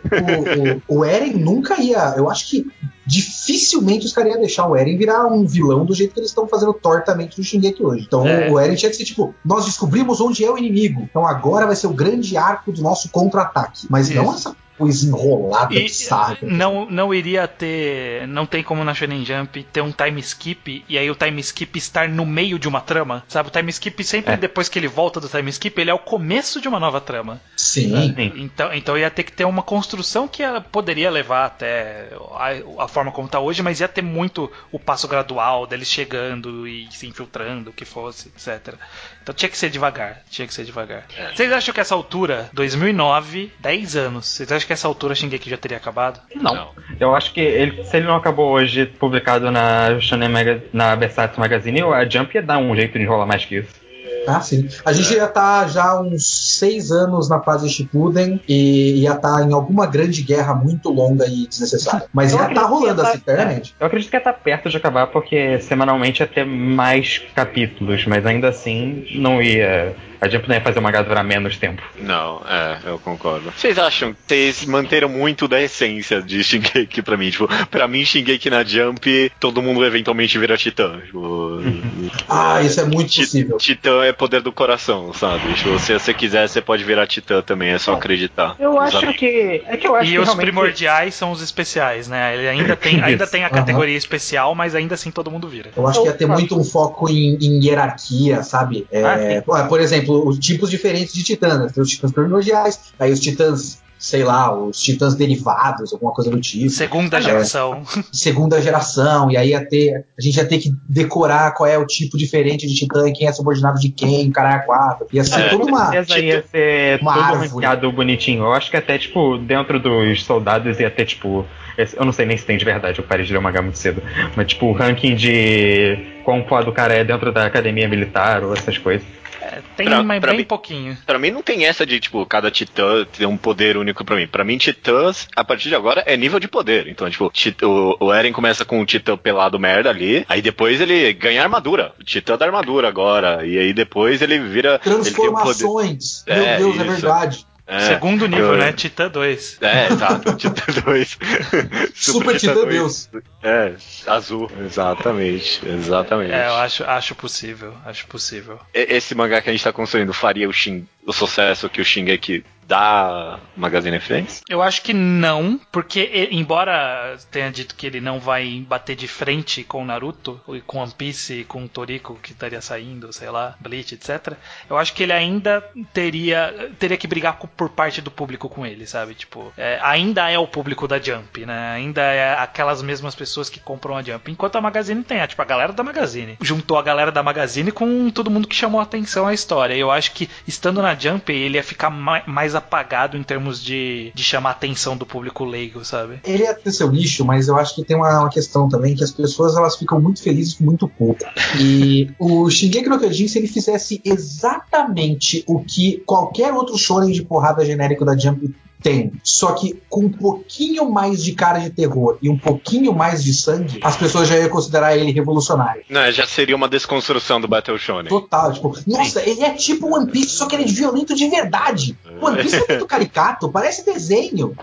O, o, o, Eren nunca ia. Eu acho que dificilmente os caras iam deixar o Eren virar um vilão do jeito que eles estão fazendo tortamente no Shingeki hoje. Então é. o Eren tinha que ser tipo, nós descobrimos onde é o inimigo. Então agora vai ser o grande arco do nosso contra-ataque. Mas Isso. não essa coisa enrolada, e, bizarra. Não, não iria ter. Não tem como na Shonen Jump ter um time skip e aí o time skip estar no meio de uma trama. Sabe? O time skip sempre é. depois que ele volta do time skip, ele é o começo de uma nova trama. Sim. Então, então ia ter que ter uma construção que poderia levar até a, a forma como está hoje, mas ia ter muito o passo gradual deles chegando e se infiltrando, o que fosse, etc. Então tinha que ser devagar, tinha que ser devagar. É. Vocês acham que essa altura, 2009, 10 anos, vocês acham que essa altura Shingeki já teria acabado? Não. não. Eu acho que ele, se ele não acabou hoje publicado na Shonen Maga, na Versace Magazine, a Jump ia dar um jeito de enrolar mais que isso. Ah, sim. A gente ia estar tá já uns seis anos na fase Shippuden e ia estar tá em alguma grande guerra muito longa e desnecessária. Mas ia estar tá rolando assim, eternamente. Eu acredito que ia estar tá perto de acabar porque semanalmente ia ter mais capítulos, mas ainda assim não ia a Jump não ia fazer uma gata durar menos tempo. Não, é, eu concordo. Vocês acham que vocês manteram muito da essência de Shingeki pra mim? Tipo, pra mim, Shingeki na Jump, todo mundo eventualmente vira Titã. Tipo, ah, isso é muito possível. Titã é poder do coração, sabe? Tipo, se você quiser, você pode virar Titã também, é só acreditar. Eu acho que. É que eu acho e que os realmente... primordiais são os especiais, né? Ele ainda tem, ainda tem a categoria uhum. especial, mas ainda assim todo mundo vira. Eu acho que ia ter muito um foco em, em hierarquia, sabe? É, ah, por exemplo, os tipos diferentes de titãs. Né? Tem os titãs primordiais, aí os titãs sei lá, os titãs derivados, alguma coisa do tipo. Segunda é, geração. Segunda geração, e aí ia ter, a gente ia ter que decorar qual é o tipo diferente de titã e quem é subordinado de quem, caralho, é quatro. Ia ser é, toda uma. Tipo, ia ser uma árvore. bonitinho. Eu acho que até, tipo, dentro dos soldados ia ter, tipo. Eu não sei nem se tem de verdade, eu parei de ler o mangá muito cedo. Mas, tipo, o ranking de quão foda o cara é dentro da academia militar ou essas coisas. É, tem, pra, mas pra bem mim, pouquinho. Pra mim não tem essa de, tipo, cada titã ter um poder único pra mim. Pra mim, titãs, a partir de agora, é nível de poder. Então, tipo, o, o Eren começa com um titã pelado merda ali, aí depois ele ganha armadura. O titã da armadura agora. E aí depois ele vira. Transformações! Meu é, Deus, é isso. é verdade. É, Segundo nível, eu... né? Titã 2. É, exato, Titã 2. Super, Super Titã, Titã Deus. É, azul, exatamente, exatamente. É, eu acho, acho possível, acho possível. Esse mangá que a gente tá construindo faria o, Shin, o sucesso que o Shingeki da Magazine fez? Eu acho que não, porque embora tenha dito que ele não vai bater de frente com Naruto, e com One Piece, com Toriko que estaria saindo, sei lá, Bleach, etc. Eu acho que ele ainda teria teria que brigar por parte do público com ele, sabe? Tipo, é, ainda é o público da Jump, né? Ainda é aquelas mesmas pessoas que compram a Jump. Enquanto a Magazine tem, é, tipo, a galera da Magazine. Juntou a galera da Magazine com todo mundo que chamou atenção à história. Eu acho que estando na Jump, ele ia ficar mais apagado em termos de, de chamar a atenção do público leigo, sabe? Ele ter seu nicho, mas eu acho que tem uma, uma, questão também que as pessoas elas ficam muito felizes com muito pouco. E o Shingeki no Kyojin, se ele fizesse exatamente o que qualquer outro shonen de porrada genérico da Jump tem. Só que com um pouquinho mais de cara de terror e um pouquinho mais de sangue, as pessoas já iam considerar ele revolucionário. Não, já seria uma desconstrução do Battle Shonen. Total, tipo, nossa, Sim. ele é tipo One Piece, só que ele é violento de verdade. One Isso é muito caricato, parece desenho.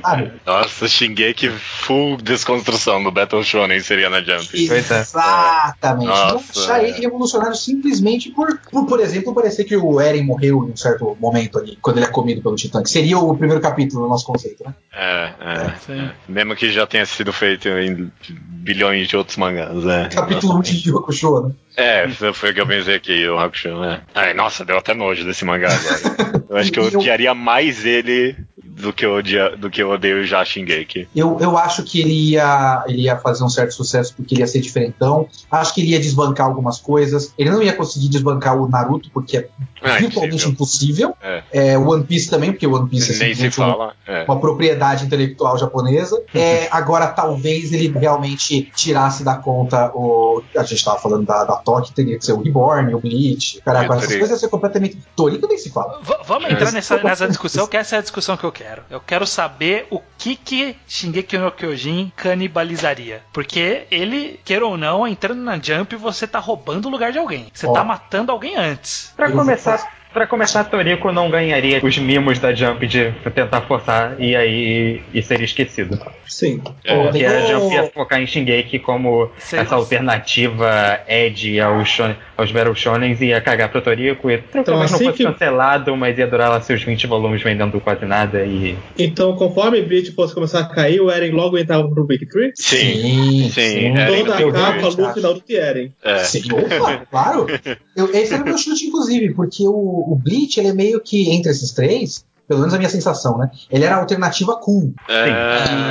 Sabe? Nossa, Shingeki full desconstrução do Battle Shonen seria na Jump. Exatamente. Nossa, Não achar é. ele revolucionário simplesmente por, por, por exemplo, parecer que o Eren morreu em um certo momento ali, quando ele é comido pelo Titã, que seria o primeiro capítulo do nosso conceito, né? É, é, Sim. é. Mesmo que já tenha sido feito em bilhões de outros mangás, né? Capítulo 1 de Yu Hakusho, né? É, foi o que eu pensei aqui, o Hakusho, né? Ai, nossa, deu até nojo desse mangá agora. Eu acho que eu Eu- odiaria mais ele do que eu, odia, do que eu odeio já Shingeki. Eu, eu acho que ele ia, ele ia fazer um certo sucesso porque ele ia ser diferentão. Acho que ele ia desbancar algumas coisas. Ele não ia conseguir desbancar o Naruto porque é Ah, virtualmente impossível. É. É, o One Piece também, porque o One Piece é Nem se simplesmente uma- fala. É. uma propriedade intelectual japonesa. É, agora, talvez ele realmente tirasse da conta o. A gente tava falando da, da Toque, teria que ser o Reborn, o Bleach. Caraca, essas coisas ia ser completamente. Toriko nem se fala. V- vamos entrar É. nessa, nessa discussão, que essa é a discussão que eu quero. Eu quero saber o que que Shingeki no Kyojin canibalizaria. Porque ele, queira ou não, entrando na Jump, você tá roubando o lugar de alguém. Você Ó. tá matando alguém antes. Pra Eu começar, pra começar, Toriko não ganharia os mimos da Jump de tentar forçar e aí e seria esquecido. Sim. É. Porque a Jump ia focar em Shingeki como Sei. essa alternativa Edge aos, shonen, aos Battle Shonens e ia cagar pro Toriko e talvez não assim fosse que- cancelado, mas ia durar lá seus 20 volumes vendendo quase nada e Então, conforme Bleach fosse começar a cair, o Eren logo entrava pro Big Tree. Sim, Sim, sim. Eren Toda no a capa, Three. Luffy, Naruto e Eren. É. Sim, opa, claro. Eu, esse era o meu chute, inclusive, porque o, o Bleach, ele é meio que, entre esses três, pelo menos a minha sensação, né? Ele era a alternativa cool. É, E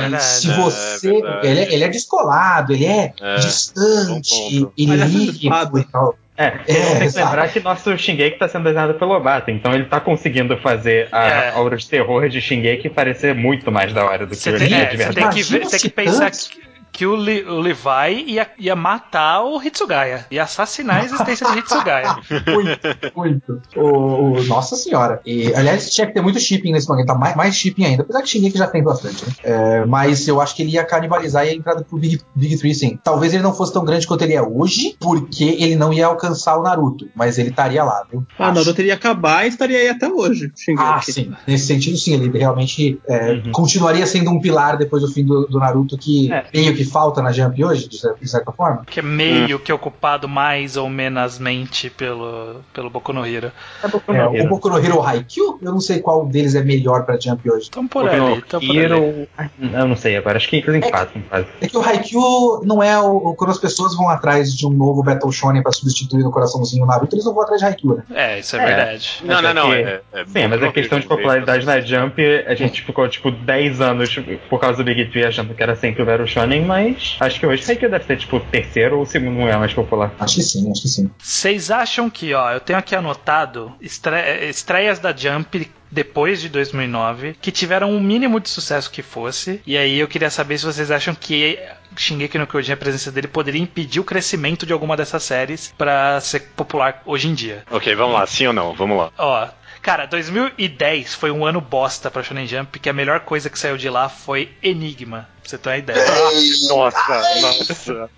verdade, se é você. verdade. ele, é, ele é descolado, ele é, É, distante, é safado. e tal. É, É, tem que exato. lembrar que nosso Shingeki tá sendo desenhado pelo Obata, então ele tá conseguindo fazer a É. aura de terror de Shingeki parecer muito mais da hora do que Você o é, de você verdade. tem que, ver, tem que pensar que, que o, Li- o Levi ia, ia matar o Hitsugaya. Ia assassinar a existência de Hitsugaya. muito, muito. O, o- nossa senhora. E, aliás, tinha que ter muito shipping nesse mangá. Tá mais, mais shipping ainda. Apesar que Shingeki já tem bastante, né? É, mas eu acho que ele ia canibalizar e a entrada pro Big, Big Three, sim. Talvez ele não fosse tão grande quanto ele é hoje, porque ele não ia alcançar o Naruto. Mas ele estaria lá, viu? Ah, Acho. Naruto iria acabar e estaria aí até hoje. Shingeki. Ah, sim. Nesse sentido, sim. Ele realmente é, Uhum. continuaria sendo um pilar depois do fim do, do Naruto que É. meio que falta na Jump hoje, de cer- de certa forma. Que é meio que ocupado mais ou menasmente pelo, pelo Boku no Hero. É Boku É, no o Hero. Boku no Hero ou Haikyuu, eu não sei qual deles é melhor pra Jump hoje. Tão por Boku no ali, tão por ali. Hero. Ah, Eu não sei agora, acho que eles empatam quase. É que o Haikyuu não é o, o- quando as pessoas vão atrás de um novo Battle Shonen pra substituir no coraçãozinho o Naruto, eles não vão atrás de Haikyuu, né? É, isso é, É. verdade. Não, Mas não, é não. que- É, é Sim, mas a questão de popularidade na Jump, a gente ficou tipo 10 anos por causa do Big Tree achando que era sempre o Battle Shonen, mas acho que hoje Haikyuu deve ser tipo o terceiro ou o segundo lugar mais popular. Acho que sim, acho que sim. Vocês acham que, ó, eu tenho aqui anotado estre- estreias da Jump depois de 2009 que tiveram o mínimo de sucesso que fosse. E aí eu queria saber se vocês acham que Shingeki no Kyojin, a presença dele, poderia impedir o crescimento de alguma dessas séries pra ser popular hoje em dia. Ok, vamos lá, sim ou não? Vamos lá. Ó, cara, 2010 foi um ano bosta pra Shonen Jump, que a melhor coisa que saiu de lá foi Enigma. Pra você ter uma ideia. Nossa, nossa.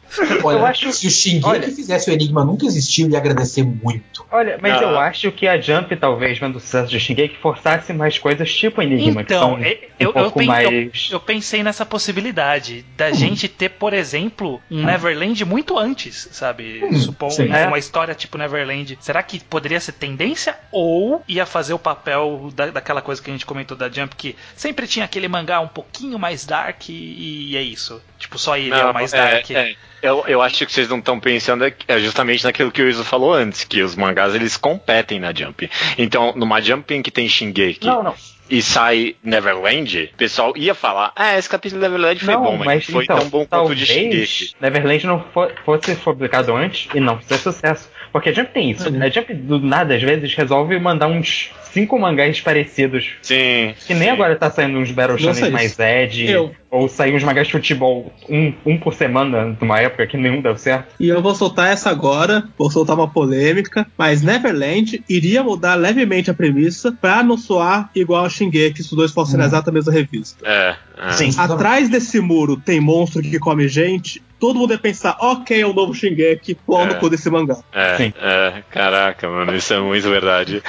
Olha, Eu acho- se o Shingeki olha- fizesse o Enigma nunca existiu, eu ia agradecer muito. Olha, mas Ah. eu acho que a Jump, talvez, vendo o sucesso de Shingeki, forçasse mais coisas tipo Enigma, que Então, são eu, um eu, eu, mais... eu pensei nessa possibilidade da gente ter, por exemplo, um Neverland muito antes, sabe? Hum, uma, É. uma história tipo Neverland. Será que poderia ser tendência ou ia fazer o papel da, daquela coisa que a gente comentou da Jump, que sempre tinha aquele mangá um pouquinho mais dark e, e é isso? Tipo, só ele é o mais dark. é, Eu, eu acho que vocês não estão pensando é- é justamente naquilo que o Iso falou antes, que os mangás eles competem na Jump. Então, numa Jump em que tem Shingeki Não, não. e sai Neverland, o pessoal ia falar: Ah, esse capítulo de Neverland foi não, bom, mas, mas não foi então, tão bom quanto o talvez de Shingeki. Neverland não fo- fosse publicado antes e não fizesse sucesso. Porque a Jump tem isso. Uhum. A Jump, do nada, às vezes, resolve mandar uns cinco mangás parecidos. Sim. Que nem sim. agora tá saindo uns Battle Shonen mais Ed. Eu, Ou sair uns mangás de futebol um, um por semana, numa época que nenhum deu certo. E eu vou soltar essa agora, vou soltar uma polêmica, mas Neverland iria mudar levemente a premissa pra não soar igual a Shingeki se os dois fossem hum. na exata mesma revista. É, é. Sim. Atrás desse muro tem monstro que come gente, todo mundo ia pensar, ok, é o novo Shingeki, pau no cu desse mangá. É, Sim. é, caraca, mano, isso é muito verdade.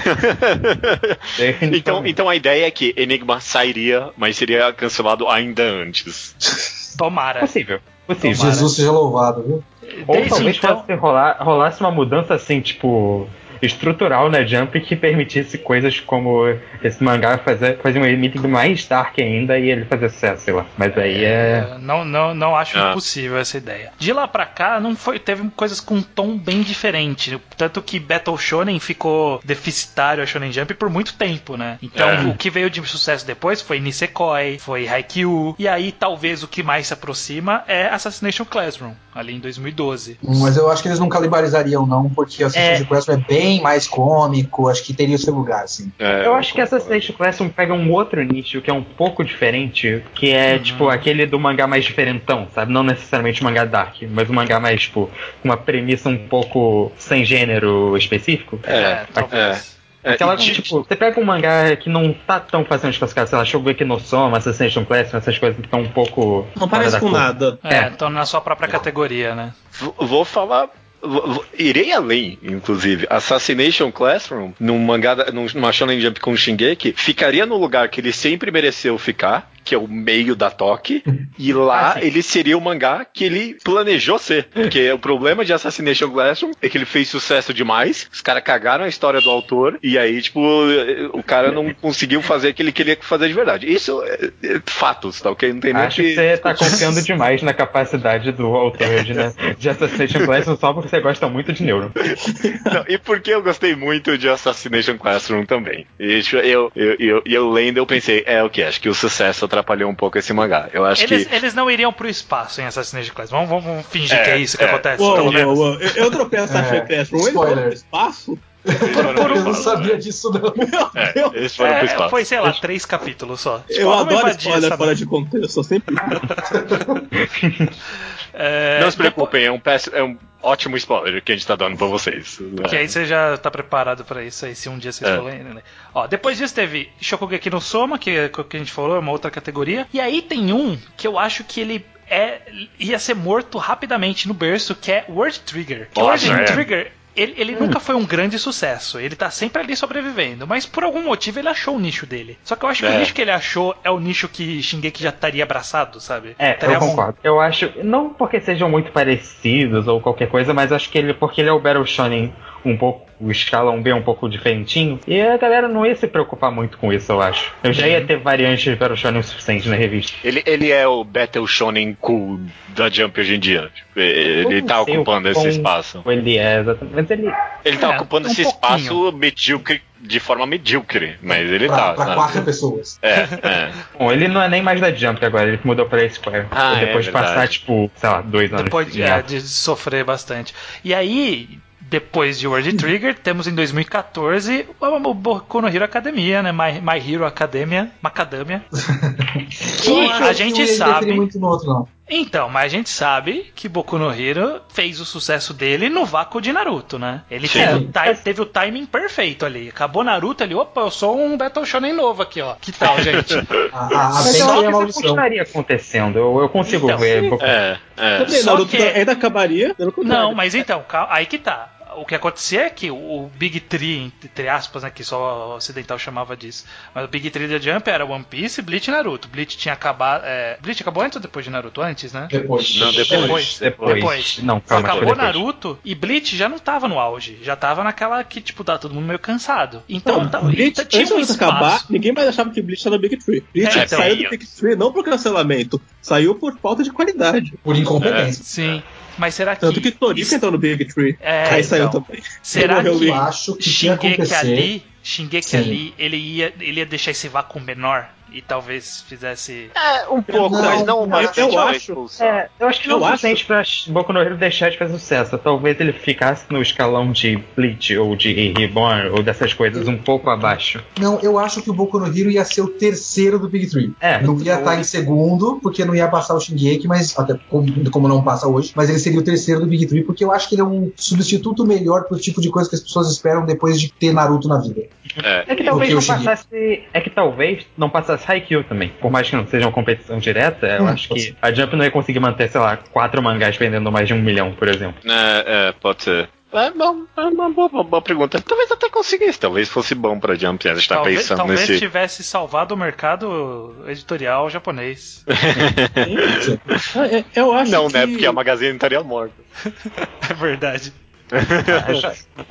então, então a ideia é que Enigma sairia, mas seria cancelado ainda antes. Tomara. Possível. Possível. Jesus seja louvado, viu? Ou Desde talvez então... rolar, rolasse uma mudança assim, tipo estrutural na Jump que permitisse coisas como esse mangá fazer, fazer um enigma mais dark ainda e ele fazer sucesso, sei lá. Mas aí é. é... Não, não, não acho ah. impossível essa ideia. De lá pra cá, não foi, teve coisas com um tom bem diferente. Tanto que Battle Shonen ficou deficitário a Shonen Jump por muito tempo, né? Então é. o que veio de sucesso depois foi Nisekoi, foi Haikyuu, e aí talvez o que mais se aproxima é Assassination Classroom, ali em 2012. Mas eu acho que eles não calibrizariam, não, porque Assassination é... Classroom é bem bem mais cômico, acho que teria o seu lugar, assim. É, eu acho que Assassination Classroom pega um outro nicho que é um pouco diferente, que é uhum. tipo aquele do mangá mais diferentão, sabe? Não necessariamente mangá dark, mas um mangá mais, tipo, com uma premissa um pouco sem gênero específico. É, é talvez. É. Aquela, e, tipo, você pega um mangá que não tá tão fazendo de classificar, sei lá, Shogeki no Soma, Assassination Classroom, essas coisas que estão um pouco. Não parece com nada. É, estão na sua própria categoria, né? Vou falar Irei além, inclusive. Assassination Classroom, num mangá, numa Shonen Jump com Shingeki, ficaria no lugar que ele sempre mereceu ficar, que é o meio da Toque, e lá ah, ele seria o mangá que ele planejou ser. Porque o problema de Assassination Classroom é que ele fez sucesso demais, os caras cagaram a história do autor, e aí, tipo, o cara não conseguiu fazer o que ele queria fazer de verdade. Isso é, é fatos, tá ok? Não tem nem Acho que... que você tá confiando demais na capacidade do autor de, né, de Assassination Classroom só porque você gosta muito de Neuro. Não, e porque eu gostei muito de Assassination Classroom também. E tipo, eu, eu, eu, eu lendo, eu pensei, é o que? Acho que o sucesso atrapalhou um pouco esse mangá. Eu acho eles, que. Eles não iriam pro espaço em Assassination Classroom. Vamos, vamos fingir é, que é isso que é. acontece. Uou, uou, uou. Eu, eu troquei Assassination é. Classroom. Eles foram pro espaço? eu não sabia disso, não. É, eles foram é, pro espaço. Foi, sei lá, três capítulos só. Tipo, eu adoro spoiler fora de contexto, eu sempre. é, não se preocupem, é um, péssimo, é um ótimo spoiler que a gente tá dando pra vocês. Que aí você já tá preparado pra isso aí, se um dia vocês é. forem. Né? Ó, depois disso teve Shokugeki no Soma, que, que a gente falou, é uma outra categoria. E aí tem um que eu acho que ele é, ia ser morto rapidamente no berço, que é Word Trigger. Que Word é. Trigger ele, ele hum. nunca foi um grande sucesso. Ele tá sempre ali sobrevivendo. Mas por algum motivo ele achou o nicho dele. Só que eu acho que é. o nicho que ele achou é o nicho que Shingeki já estaria abraçado, sabe? É, Taria eu concordo. Um... Eu acho. Não porque sejam muito parecidos ou qualquer coisa, mas acho que ele. Porque ele é o Battle Shonen um pouco o escalão B um pouco diferentinho. E a galera não ia se preocupar muito com isso, eu acho. Eu já ia ter variantes de Battle Shonen o suficiente na revista. Ele, ele é o Battle Shonen cool da Jump hoje em dia. Tipo, ele tá ocupando esse espaço. Ele é, exatamente. Ele, ele tá é, ocupando um esse pouquinho. espaço medíocre de forma medíocre, mas ele pra, tá. Pra quatro pessoas. É, é. Bom, ele não é nem mais da Jump agora, ele mudou pra Square. Ah, depois é de passar, tipo, sei lá, dois anos. Depois de, é, de sofrer bastante. E aí, depois de World Trigger, temos em 2014 o Boku no Hero Academia, né? My, My Hero Academia, Macadamia. que a gente sabe. Muito no outro, não. Então, mas a gente sabe que Boku no Hero fez o sucesso dele no vácuo de Naruto, né? Ele teve o, teve o, timing perfeito ali. Acabou Naruto ali, opa, eu sou um Battle Shonen novo aqui, ó. Que tal, gente? a, a, a mas eu acho que continuaria acontecendo. Eu, eu consigo então, ver. É, é. Naruto que... ainda acabaria. Não, mas então, aí que tá o que acontecia é que o Big Tree, entre aspas, né, que só o ocidental chamava disso, mas o Big Tree da Jump era One Piece, Bleach e Naruto. Bleach tinha acabado. É... Bleach acabou antes ou depois de Naruto? Antes, né? Depois. Não, depois. Depois. Depois. depois. Não, calma, acabou Naruto e Bleach já não tava no auge. Já tava naquela que, tipo, tá todo mundo meio cansado. Então, não, tá, Bleach, tinha antes um de acabar, ninguém mais achava que Bleach era no Big Tree. Bleach é, então, saiu do Big Tree não por cancelamento, saiu por falta de qualidade. Por incompetência. É. Sim. Mas será que. Tanto que Toriko entrou no Big Tree. É, aí saiu então, também. Será que eu acho que Shingeki ali, Shingeki ali, ele ia, ele ia deixar esse vácuo menor? E talvez fizesse. É, um pouco, não, mas não mais. Eu, eu acho. É, eu acho que não é o suficiente pra Boku no Hero deixar de fazer sucesso. Talvez ele ficasse no escalão de Bleach ou de Reborn ou dessas coisas um pouco abaixo. Não, eu acho que o Boku no Hero ia ser o terceiro do Big Three. É. Não ia estar em segundo, porque não ia passar o Shingeki, mas até como, como não passa hoje, mas ele seria o terceiro do Big Three, porque eu acho que ele é um substituto melhor pro tipo de coisa que as pessoas esperam depois de ter Naruto na vida. É, é que talvez não passasse. É que talvez não passasse Haikyuu também. Por mais que não seja uma competição direta, eu hum, acho que a Jump não ia conseguir manter, sei lá, quatro mangás vendendo mais de um milhão, por exemplo. É, é pode ser. É, bom, é uma boa, uma boa, pergunta. Talvez até conseguisse, talvez fosse bom pra Jump. A gente tá talvez, pensando talvez nesse. Talvez tivesse salvado o mercado editorial japonês. É, eu acho Não, né, que... né? Porque a Magazine estaria morta. é verdade.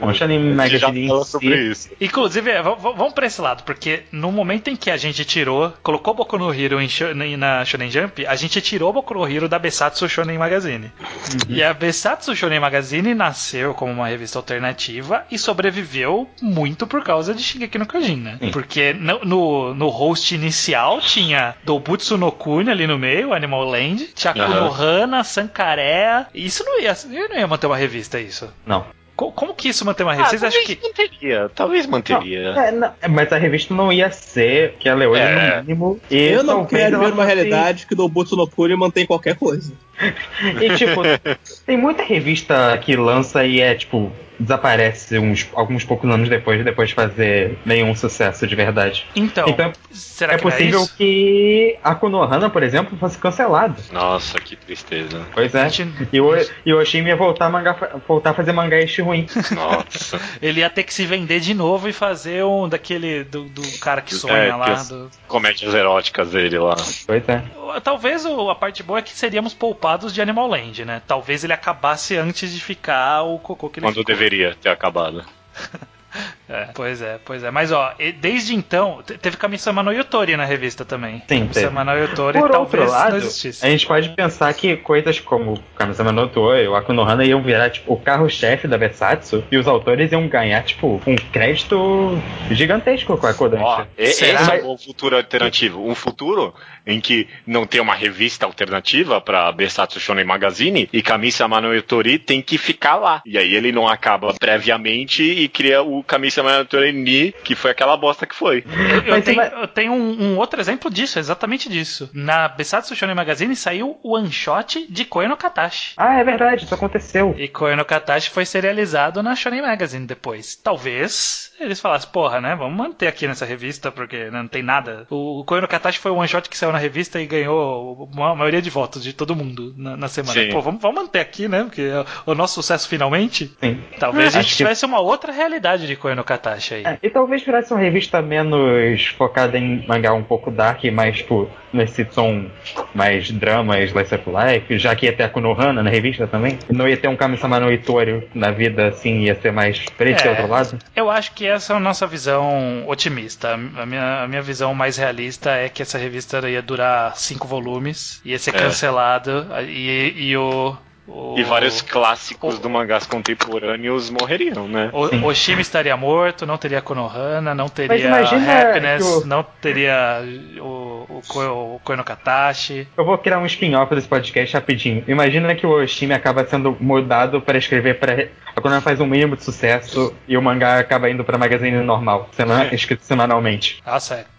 O Shonen Magazine fala sobre isso. Inclusive, é, vamos pra esse lado, porque no momento em que a gente tirou, colocou Boku no Hero em, na Shonen Jump, a gente tirou Boku no Hero da Besatsu Shonen Magazine. Uhum. E a Besatsu Shonen Magazine nasceu como uma revista alternativa e sobreviveu muito por causa de Shingeki no Kyojin, né? Sim. Porque no, no, no, host inicial tinha Dobutsu no Kuni ali no meio, Animal Land, tinha uhum. Kunohana, Sankarea. Isso não ia, não ia manter uma revista, isso. Não. Como que isso mantém uma revista? Ah, Vocês acham que. Manteria, talvez manteria. Não, é, não, é, mas a revista não ia ser que ela é hoje é. no mínimo. eu não quero ver uma realidade que o Dobutsu no Kuri mantém qualquer coisa. e tipo, tem muita revista que lança e é tipo desaparece uns, alguns poucos anos depois, depois de fazer nenhum sucesso de verdade. Então, então será é que possível é que a Konohana, por exemplo, fosse cancelado. Nossa, que tristeza. Pois é. Gente... E o, e o Oshimi ia voltar a, manga, voltar a fazer mangá este ruim. Nossa. Ele ia ter que se vender de novo e fazer um daquele do, do cara que sonha é, lá. Do... Comédias eróticas dele lá. Pois é. Talvez a parte boa é que seríamos poupados de Animal Land, né? Talvez ele acabasse antes de ficar o cocô que ele Quando ficou. Deveria ter acabado. É, pois é, pois é. Mas ó, desde então, teve Kami-sama no Yotori na revista também. Sim, Kami-sama no Yotori Por talvez lado, não existisse. A gente pode pensar que coisas como Kami-sama no Yotori ou Akunohana iam virar, tipo, o carro-chefe da Versatsu e os autores iam ganhar, tipo, um crédito gigantesco com a Kodansha. Ó, esse é um futuro alternativo. Um futuro em que não tem uma revista alternativa para Besatsu Shonen Magazine e Kami-sama no Yotori tem que ficar lá. E aí ele não acaba previamente e cria o Kami-sama no Yotori Ni, que foi aquela bosta que foi. Eu, eu tenho, eu tenho um, um, outro exemplo disso, exatamente disso. Na Besatsu Shonen Magazine saiu o one shot de Koe no Katashi. Ah, é verdade, isso aconteceu. E Koe no Katashi foi serializado na Shonen Magazine depois. Talvez eles falassem, porra, né, vamos manter aqui nessa revista porque não tem nada. O Koe no Katashi foi o one shot que saiu na revista e ganhou a maioria de votos de todo mundo na, na semana. Sim. Pô, vamos, vamos manter aqui, né? Porque é o nosso sucesso finalmente. Sim. Talvez é, a gente tivesse que... uma outra realidade de Koe no Katashi aí. É, e talvez tivesse uma revista menos focada em mangá um pouco dark, mais, tipo, nesse tom mais drama, slice of life, já que ia ter a Konohana na revista também. Não ia ter um Kami-sama no Itório na vida, assim, ia ser mais preto é, outro lado. Eu acho que essa é a nossa visão otimista. A minha, a minha visão mais realista é que essa revista ia durar cinco volumes, ia ser é. cancelado e, e o o... E vários clássicos o... do mangás contemporâneos morreriam, né? O Oshimi estaria morto, não teria Konohana, não teria Happiness, o... não teria o, o, o Koe no Katashi. Eu vou criar um spin-off desse podcast rapidinho. Imagina que o Oshimi acaba sendo mudado para escrever para a Konohana faz um mínimo de sucesso e o mangá acaba indo para magazine normal, semana, escrito semanalmente. Ah, certo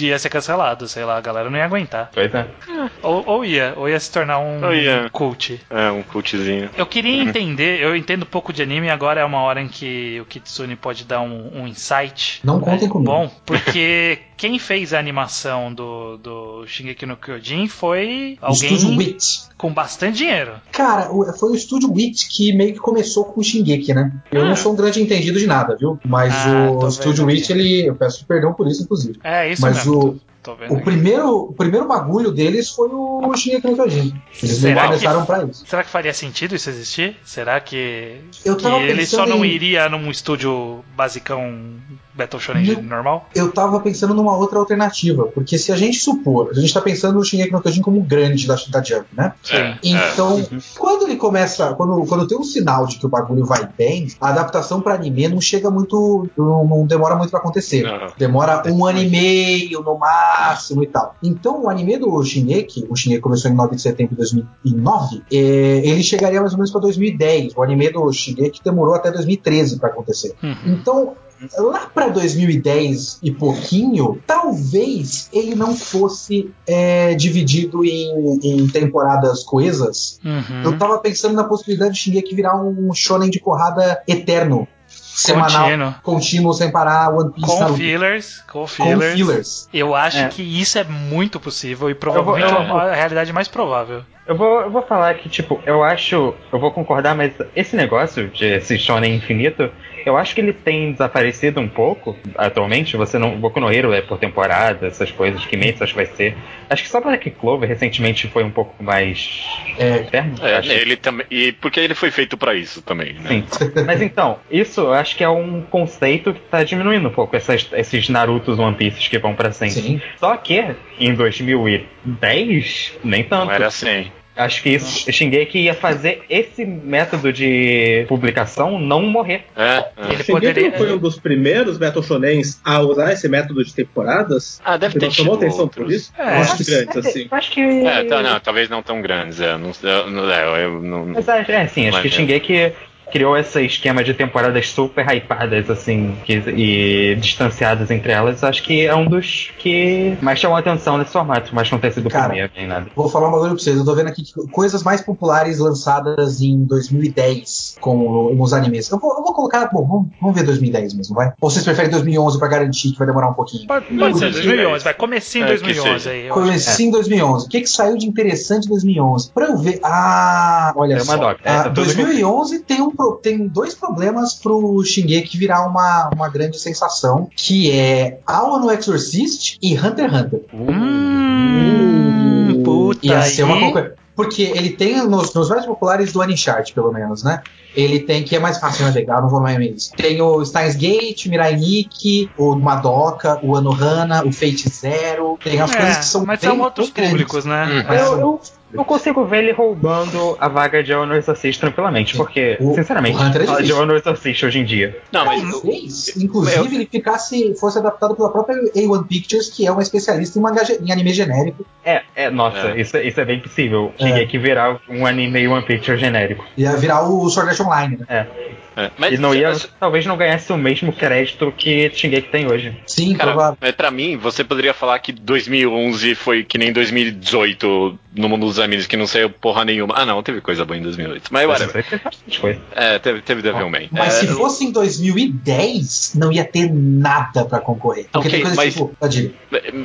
ia ser cancelado, sei lá, a galera não ia aguentar. Pois é. Ou, ou ia, ou ia se tornar um ia. cult. É, um cultzinho. Eu queria entender, eu entendo pouco de anime, agora é uma hora em que o Kitsune pode dar um, um insight. Não contem é, comigo. Bom, porque quem fez a animação do, do Shingeki no Kyojin foi alguém com bastante dinheiro. Cara, foi o estúdio Wit que meio que começou com o Shingeki, né? Eu ah. não sou um grande entendido de nada, viu? Mas ah, o estúdio Wit, ele. Eu peço perdão por isso, inclusive. É, isso Mas mesmo. o. O primeiro, o primeiro bagulho deles foi o Shingeki no Kyojin. Eles será começaram que, pra isso. Será que faria sentido isso existir? Será que, que ele só não em... iria num estúdio basicão Battle Shonen normal? Eu tava pensando numa outra alternativa, porque se a gente supor, a gente tá pensando no Shingeki no Kyojin como grande da, da Jump, né? Sim. Então, quando ele começa, quando, quando tem um sinal de que o bagulho vai bem, a adaptação pra anime não chega muito, não, não demora muito pra acontecer. Não. Demora um ano e meio no máximo e tal. Então, o anime do Shingeki, o Shingeki começou em 9 de setembro de 2009, é, ele chegaria mais ou menos pra 2010. O anime do Shingeki demorou até 2013 pra acontecer. Uhum. Então, lá pra 2010 e pouquinho, talvez ele não fosse é, dividido em, em temporadas coesas. Uhum. Eu tava pensando na possibilidade de Shingeki virar um shonen de porrada eterno. Semanal, Contínuo. contínuo, sem parar, One Piece, Com fillers, com Com fillers. fillers. Eu acho É. que isso é muito possível e provavelmente eu é vou- a realidade mais provável. Eu vou, eu vou falar que, tipo, eu acho. Eu vou concordar, mas esse negócio de esse shonen infinito, eu acho que ele tem desaparecido um pouco atualmente. Você não. Boku no Hero é por temporada, essas coisas, Kimetsu acho que vai ser. Acho que só Black Clover recentemente foi um pouco mais. É. Externo, É, acho. ele também. E porque ele foi feito pra isso também, né? Sim. Mas então, isso eu acho que é um conceito que tá diminuindo um pouco, essas, esses Narutos One Pieces que vão pra sempre. Sim. Só que em 2010, nem tanto. Não era assim. Acho que isso, Shingeki ia fazer esse método de publicação não morrer. É, é. Ele Shingeki poderia. foi um dos primeiros Battle Shonens a usar esse método de temporadas? Ah, deve ter não chamou atenção outros. por isso? É, acho grandes assim. Eu acho que. É, tá, não, talvez não tão grandes. É, não, eu, não- é, eu não. Mas é, é, sim, acho que é. Shingeki criou esse esquema de temporadas super hypadas, assim, que- e distanciadas entre elas. Acho que é um dos que mais chamou atenção nesse formato, mas não ter sido o Cara, primeiro nem nada. Vou falar um bagulho pra vocês. Eu tô vendo aqui que coisas mais populares lançadas em 2010 com nos animes. Eu vou, eu vou colocar. Bom, vamos, vamos ver 2010 mesmo, vai? Ou vocês preferem 2011 pra garantir que vai demorar um pouquinho? Pode, pode ser, não, 2011, vai comecinho em É, que 2011 seja. aí. Comecei em 2011. O que, que saiu de interessante em 2011? Pra eu ver. Ah, olha Tem uma só. doc? Ah, Tá tudo 2011 tem, um, pro- tem dois problemas pro Shingeki virar uma, uma grande sensação, que é Aula no Exorcist e Hunter x Hunter. Hum, puta. Ia ser uma concorrência. Porque ele tem nos, nos mais populares do Anichart, pelo menos, né? Ele tem, que é mais fácil de navegar, não vou mais isso. Tem o Steins Gate, Mirai Nikki, o Madoka, o Anohana, o Fate Zero. Tem as É, coisas que são mas bem, são outros grandes. públicos, né? Hum. Mas Eu, eu, eu consigo ver ele roubando a vaga de Honor Exorcist tranquilamente, porque, O- sinceramente, o é fala de. Honor Exorcist hoje em dia. Não, mas. Talvez, inclusive, ele ficasse, fosse adaptado pela própria A1 Pictures, que é uma especialista em, em anime genérico. É, é, nossa, É. Isso, isso é bem possível. É. Cheguei que virar um anime One Picture genérico. Ia virar o Sword Art Online, né? É. é, mas, e não ia, mas- talvez não ganhasse o mesmo crédito que Shingeki tem hoje. Sim, Cara, provável. mas pra mim, você poderia falar que 2011 foi que nem 2018 no mundo dos animes, que não saiu porra nenhuma. Ah, não, teve coisa boa em 2008. Mas whatever. Ter bastante coisa. É, teve, teve Devilman. Mas é, se fosse em 2010, não ia ter nada pra concorrer. Porque Ok, tem coisas mas- tipo. Diga.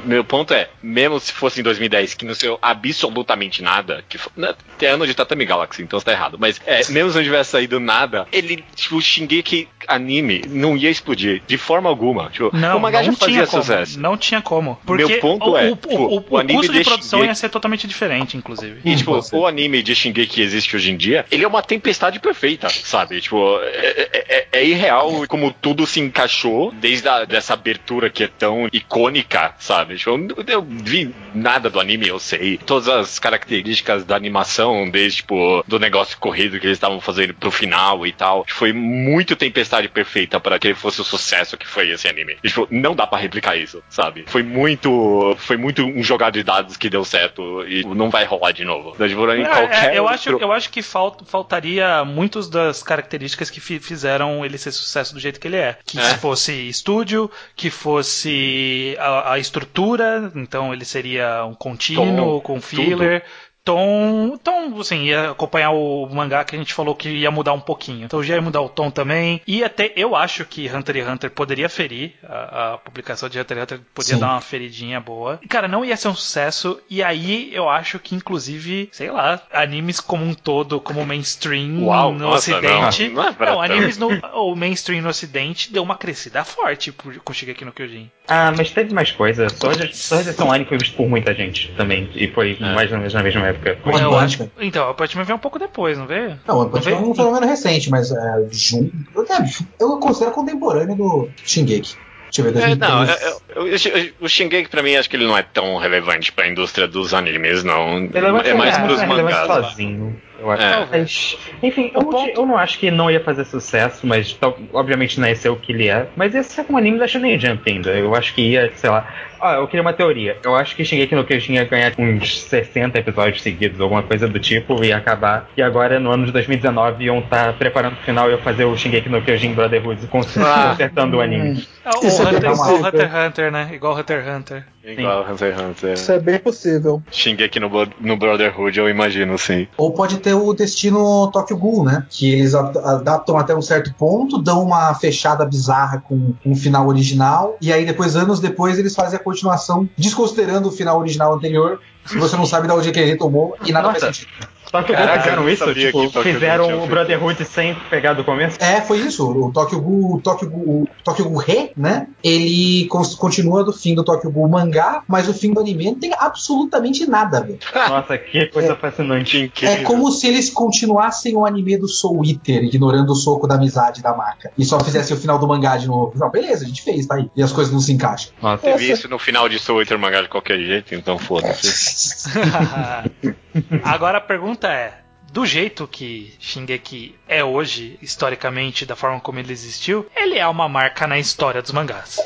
Meu ponto é, mesmo se fosse em 2010, que não saiu absolutamente nada, que fo- né, tem ano de Tatami Galaxy, então você tá errado, mas é, mesmo se não tivesse saído nada, ele, tipo, Shingeki anime não ia explodir de forma alguma. Tipo, Não, o mangá não já fazia tinha como. sucesso. Não tinha como. Porque Meu ponto o, é, o, tipo, o, o o anime custo de de produção Shingeki- ia ser totalmente diferente, inclusive. E, tipo, o anime de Shingeki que existe hoje em dia, ele é uma tempestade perfeita, sabe? Tipo, é, é- é- é irreal como tudo se encaixou desde a, dessa abertura que é tão icônica, sabe? Tipo, eu, não- eu vi nada do anime, eu sei. Todas as características da animação, desde, tipo, do negócio corrido que eles estavam fazendo pro final e tal. Foi muito tempestade perfeita para que ele fosse o sucesso que foi esse anime. E, tipo, não dá pra replicar isso, sabe? Foi muito. Foi muito um jogar de dados que deu certo e não vai rolar de novo. Então, tipo, É, é, eu, acho, outro- eu acho que falta, faltaria muitas das características que fi- fizeram ele ser sucesso do jeito que ele é. Que É. se fosse estúdio, que fosse a, a estrutura, então ele seria um contínuo, Tom, com filler. Tom, tom, assim, ia acompanhar o mangá que a gente falou que ia mudar um pouquinho. Então já ia mudar o tom também. E até eu acho que Hunter x Hunter poderia ferir. A, a publicação de Hunter x Hunter podia Sim. dar uma feridinha boa. E, cara, não ia ser um sucesso. E aí eu acho que, inclusive, sei lá, animes como um todo, como mainstream Uau, no nossa, ocidente. não, não é pra tanto. animes no. O mainstream no ocidente deu uma crescida forte por, com Shigeki no Kyojin. Ah, mas teve mais coisa. Sword Sword Art Online foi visto por muita gente também. E foi É. mais ou menos na mesma época. Eu acho, Man. então, a Punch Man veio um pouco depois, não veio? Não, o Punch veio? Man é um fenômeno recente, mas é, jun- é, eu considero contemporâneo do Shingeki. Deixa eu ver, É, 2013. não, é- é- o, o Shingeki pra mim acho que ele não é tão relevante pra indústria dos animes, não. Relevante é mais é, pros é relevante mangás. sozinho. Eu acho. É. Mas, enfim, eu, não, eu não acho que não ia fazer sucesso, mas tal- obviamente não ia ser o que ele é. Mas ia ser com anime da Shonen Jump ainda. Eu acho que ia, sei lá. Ah, eu queria uma teoria. Eu acho que Shingeki no Kyojin ia ganhar uns 60 episódios seguidos, alguma coisa do tipo, e ia acabar. E agora, no ano de 2019, iam estar preparando o final e eu fazer o Shingeki no Kyojin Brotherhood, Ah. consertando o anime. É, o é Hunter, igual possível. Hunter x Hunter, né? Igual Hunter x Hunter. Igual Hunter x Hunter. Isso é bem possível. Shingeki no, Bro- no Brotherhood, eu imagino, sim. Ou pode ter o destino Tokyo Ghoul, né? Que eles ad- adaptam até um certo ponto, dão uma fechada bizarra com um final original, e aí depois, anos depois, eles fazem a continuação, desconsiderando o final original anterior, se você não sabe de onde é que ele retomou, e nada Nossa. faz sentido. Só que Caraca, fizeram eu isso, tipo, Tokyo fizeram o feito Brotherhood sem pegar do começo. É, foi isso. O Tokyo Ghoul, o Tokyo Ghoul, o Tokyo Ghoul Re, né? Ele continua do fim do Tokyo Ghoul mangá, mas o fim do anime não tem absolutamente nada, velho. Nossa, que coisa fascinante. Incrível. É como se eles continuassem o anime do Soul Eater, ignorando o soco da amizade da marca. E só fizessem o final do mangá de novo. Não, beleza, a gente fez, tá aí. E as coisas não se encaixam. Nossa, Teve isso no final de Soul Eater mangá de qualquer jeito, então foda-se. Agora a pergunta é: do jeito que Shingeki é hoje, historicamente, da forma como ele existiu, ele é uma marca na história dos mangás.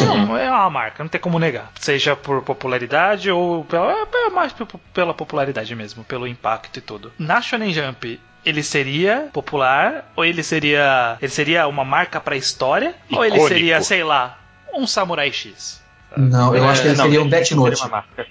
Não, é uma marca, não tem como negar. Seja por popularidade ou pela, é mais pela popularidade mesmo, pelo impacto e tudo. Na Shonen Jump, ele seria popular ou ele seria ele seria uma marca pra história ou ele Icônico. seria, sei lá, um Samurai X? Não, eu É, acho que ele não, seria um Death seria Note. uma marca.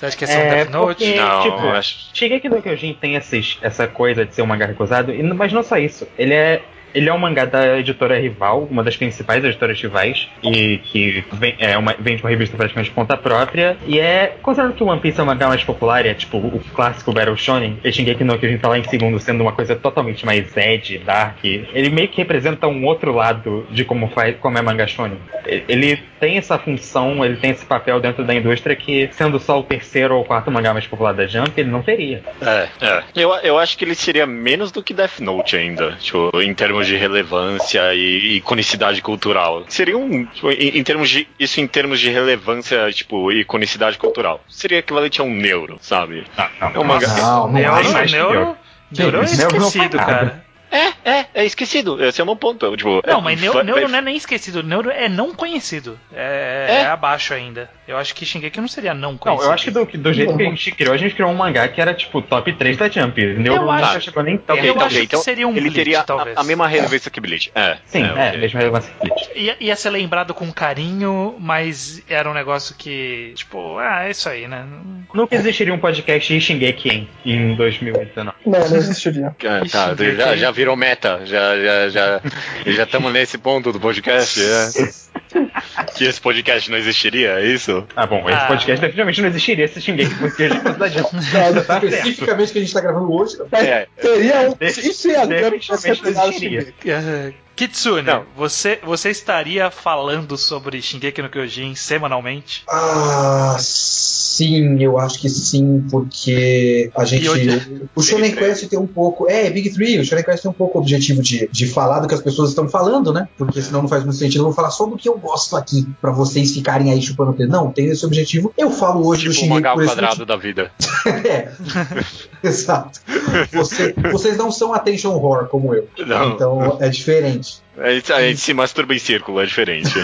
Você acha que ia ser um É, Death Note? porque- Não, tipo, eu acho. Shingeki no Kyojin tem esses, essa coisa de ser um mangá recusado, e- mas não só isso. Ele é ele é um mangá da editora rival, uma das principais editoras rivais, e que vem, é uma, vende uma revista praticamente de conta própria. E é. Considerando que o One Piece é o mangá mais popular, é tipo o clássico Battle Shonen, e Shingeki no Kyojin tá lá em segundo, sendo uma coisa totalmente mais edgy, dark. Ele meio que representa um outro lado de como, faz, como é mangá shonen. Ele tem essa função, ele tem esse papel dentro da indústria que, sendo só o terceiro ou quarto mangá mais popular da Jump, ele não teria. É, é. Eu, eu acho que ele seria menos do que Death Note ainda, tipo, em termos de relevância e iconicidade cultural. Seria um. tipo, em, em termos de. Isso em termos de relevância, tipo, e iconicidade cultural. Seria equivalente a um neuro, sabe? É um mangá. Não, não Neuro, acho. mais que Neuro, Neuro. Neuro é Que isso? Neuro não esquecido, faz nada. cara. É, é, é esquecido. Esse é o meu ponto. Tipo, Não, é, mas Neuro, Neuro vai- não é nem esquecido, Neuro é não conhecido. É, É? é abaixo ainda. Eu acho que Shingeki não seria não Não, conhecido. eu acho que do, do jeito que a gente criou, a gente criou um mangá que era tipo top 3 da Jump. Neuro Eu nunca acho- chegou nem ok, Eu tá acho que seria um ele Bleach, teria a- talvez. a, mesma relevância que Bleach. É. Sim, é, ok. mesma relevância que Bleach. Ia, ia ser lembrado com carinho, mas era um negócio que, tipo, ah, é isso aí, né? Nunca existiria um podcast de Shingeki em, em 2019. Não, não existiria. Tá, já, já virou meta. Já já já já estamos nesse ponto do podcast. É. Que esse podcast não existiria, é isso? Ah, bom, esse Ah. podcast definitivamente não existiria se Shingeki fosse. Não, Tá certo. Especificamente que a gente tá gravando hoje. É. Teria um. Isso ia definitivamente não existiria. Kitsune, Não. você, você estaria falando sobre Shingeki no Kyojin semanalmente? Ah, sim, eu acho que sim, porque a gente. Hoje- O Shonen. Quest tem um pouco. É, Big Three, o Shonen Quest tem um pouco o objetivo de, de falar do que as pessoas estão falando, né? Porque senão não faz muito sentido. Eu vou falar só do que eu gosto aqui, pra vocês ficarem aí chupando o dedo. Não, tem esse objetivo. Eu falo hoje do Tipo o Shingeki mangá por esse quadrado da vida. É, exato. Você- vocês não são attention horror como eu. Não. Então é diferente. A gente, a gente se masturba em círculo, é diferente.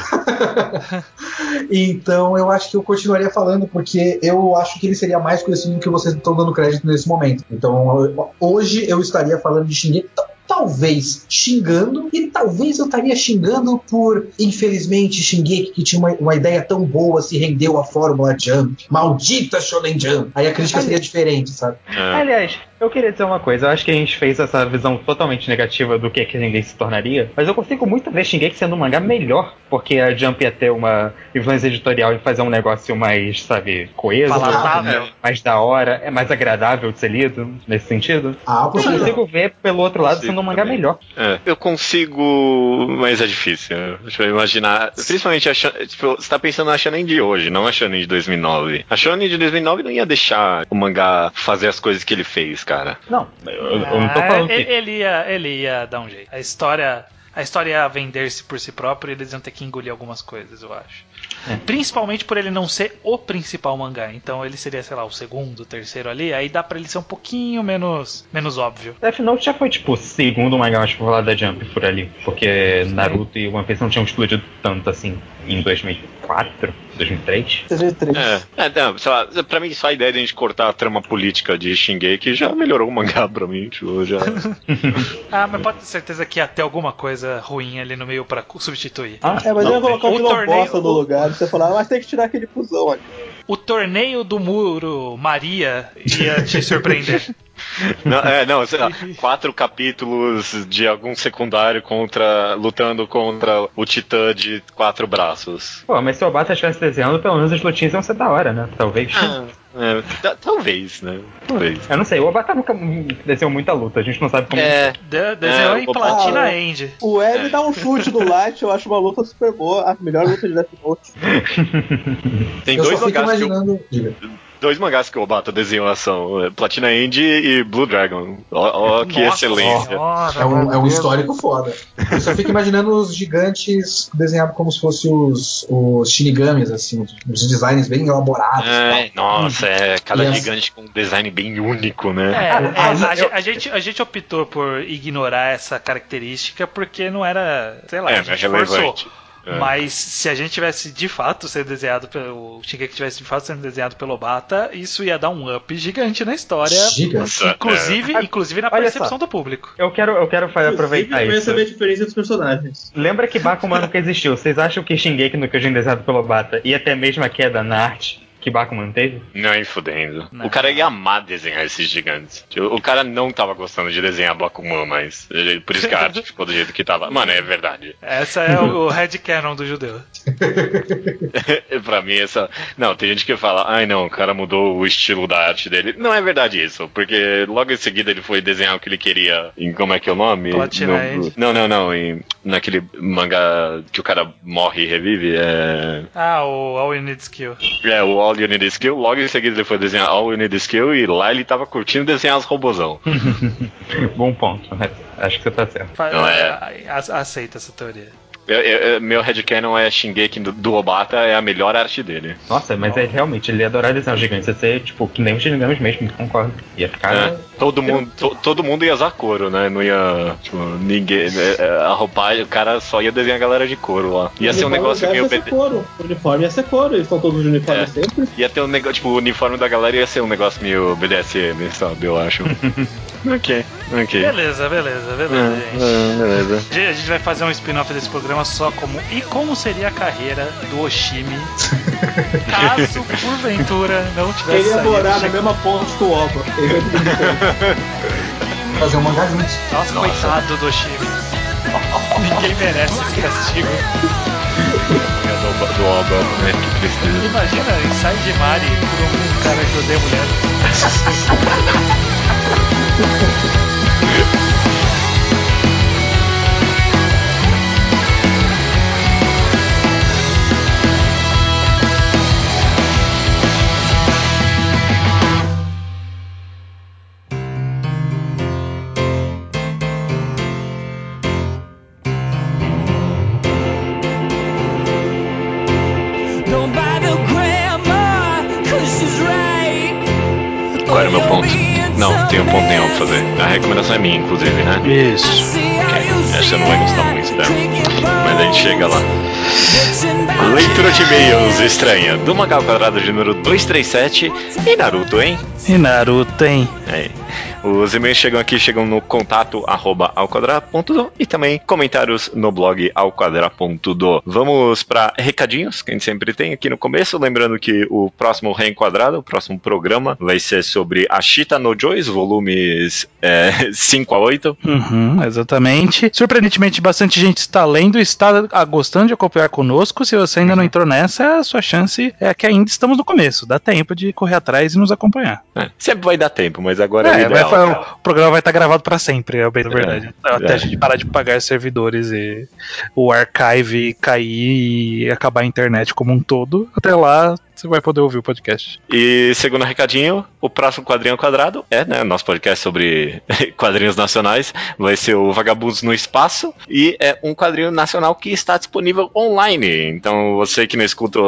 Então eu acho que eu continuaria falando, porque eu acho que ele seria mais conhecido do que vocês estão dando crédito nesse momento. Então eu- hoje eu estaria falando de Shingeki. Ta- Talvez xingando, e talvez eu estaria xingando por, infelizmente, Shingeki, que tinha uma, uma ideia tão boa, se rendeu à Fórmula Jump. Maldita Shonen Jump. Aí a crítica seria diferente, sabe? É. Aliás, eu queria dizer uma coisa. Eu acho que a gente fez essa visão totalmente negativa do que, que Shingeki se tornaria. Mas eu consigo muito ver Shingeki sendo um mangá melhor. Porque a Jump ia ter uma influência editorial em fazer um negócio mais, sabe, coeso. Palatável. Mais da hora. É mais agradável de ser lido, nesse sentido. Ah, Eu consigo ver, pelo outro lado, Consigo sendo um mangá também. melhor. É, eu consigo, mas é difícil. Deixa eu imaginar. Principalmente a Shonen, tipo, você tá pensando na Shonen de hoje, não a Shonen de 2009. A Shonen de 2009 não ia deixar o mangá fazer as coisas que ele fez, cara. Não, eu, eu não tô Ah, falando ele, que. ele ia, ele ia dar um jeito. A história. a história ia vender-se por si própria e eles iam ter que engolir algumas coisas, eu acho. É. Principalmente por ele não ser o principal mangá. Então ele seria, sei lá, o segundo, o terceiro ali. Aí dá pra ele ser um pouquinho menos, menos óbvio. Death Note já foi, tipo, o segundo mangá mais popular da Jump por ali. Porque Naruto e One Piece não tinham explodido tanto assim em 2004, 2003. 2003. É, é não, sei lá, pra mim só a ideia de a gente cortar a trama política de Shingeki já melhorou o mangá pra mim, tipo, já... ah, mas pode ter certeza que ia ter alguma coisa ruim ali no meio pra substituir. Ah, é, mas Não, eu ia colocar o o vilão torneio- bosta no lugar. Você falar, "Ah, mas tem que tirar aquele fusão ali. O torneio do muro Maria ia te surpreender. Não, é, não, sei lá, quatro capítulos de algum secundário contra. lutando contra o titã de quatro braços. Pô, mas se o Obata estivesse desenhando, pelo menos as lutinhas iam ser da hora, né? Talvez. É, ta- talvez, né? Talvez. Eu não sei, o Obata nunca desenhou muita luta, a gente não sabe como. É, De desenhou É, em Platina Ah, End. O Ed É. dá um chute no Light, eu acho uma luta super boa. A melhor luta de Death Note. tem eu dois fico mangás, que imaginando. Diga. Dois mangás que o Obata desenhou ação: é, Platina End e Blue Dragon. Ó, ó que Nossa excelência. Senhora, É um, é um histórico foda. Eu só fico imaginando os gigantes desenhados como se fossem os, os shinigamis, assim, os, designs bem elaborados. É, nossa, é cada E as- gigante com um design bem único, né? É, Ah, é, a, eu- a gente, a gente optou por ignorar essa característica porque não era, sei lá, É, a não é gente forçou. relevante. É. Mas se a gente tivesse de fato sendo desenhado pelo. O Shingeki tivesse de fato sendo desenhado pelo Obata, isso ia dar um up gigante na história. Giga. Nossa, Inclusive, é. inclusive na Olha percepção só. do público. Eu quero, eu quero fa- aproveitar Inclusive, isso. Saber a diferença dos personagens. Lembra que Bakuman nunca existiu? Vocês acham que Shingeki no Kyojin desenhado pelo Obata ia ter a mesma queda na arte que Bakuman teve? Não, nem fudendo. Não. O cara ia amar desenhar esses gigantes. Tipo, O cara não tava gostando de desenhar Bakuman, mas por isso que a arte ficou do jeito que tava. Mano, é verdade. Essa é o headcanon do judeu. pra mim, essa. Não, tem gente que fala, ai não, o cara mudou o estilo da arte dele. Não é verdade isso, porque logo em seguida ele foi desenhar o que ele queria em. Como é que é o nome? No-. Não, não, não. Em, naquele mangá que o cara morre e revive. É. Ah, o All You Need Skill. É, o All You Need Skill. Logo em seguida ele foi desenhar All You Need Skill e lá ele tava curtindo desenhar os robozão. Bom ponto. né? Acho que você tá certo. Não, é. Aceita essa teoria. Eu- eu- eu- meu headcanon é Shingeki do, do Obata, é a melhor arte dele. Nossa, mas é realmente, ele ia adorar desenhar gigantes. Ia ser, tipo, que nem os Shinigamis mesmo, concordo. Ia ficar. É, todo, mundo, to- todo mundo ia usar couro, né? Não ia. Tipo, ninguém. é, é, A roupagem, o cara só ia desenhar a galera de couro lá. Ia ser um negócio meio. ser BD couro. O uniforme ia ser couro, eles estão todos de uniforme É. sempre. Ia ter um negócio, tipo, o uniforme da galera ia ser um negócio meio BDSM, sabe? Eu acho. ok, ok. Beleza, beleza, beleza, gente. É, beleza. A gente vai fazer um spin-off desse programa só como e como seria a carreira do Oshimi caso porventura não tivesse Ele ia morar na mesma ponte que o Oba. Fazer um mangá juntos. Nossa, coitado do Oshimi. Ninguém merece esse castigo. Do, do Oba, né? Que tristeza. Imagina, Inside Mari por um cara que odeia mulher. Thank you. Fazer. A recomendação é minha, inclusive, né? Isso. Ok, essa não vai gostar muito dela. Mas a gente chega lá. Leitura de e-mails estranha do Magal Quadrado de número 237 e Naruto, hein? E Naruto, hein? Aí. Os e-mails chegam aqui, chegam no contato arroba e também comentários no blog alquadrado.do. Vamos para recadinhos que a gente sempre tem aqui no começo. Lembrando que o próximo Reenquadrado, o próximo programa, vai ser sobre Ashita no Joys, volumes é, 5 a 8. Uhum, exatamente. Surpreendentemente, bastante gente está lendo e está gostando de acompanhar conosco. Se você ainda não entrou nessa, a sua chance é que ainda estamos no começo. Dá tempo de correr atrás e nos acompanhar. É, sempre vai dar tempo, mas agora é, o É, vai- ideal. vai- o programa vai estar gravado para sempre, é bem na verdade. Até é. a gente parar de pagar servidores e o archive cair e acabar a internet como um todo. Até lá, você vai poder ouvir o podcast. E segundo recadinho, o próximo quadrinho ao quadrado é, né, nosso podcast sobre quadrinhos nacionais, vai ser o Vagabundos no Espaço e é um quadrinho nacional que está disponível online. Então você que não escuta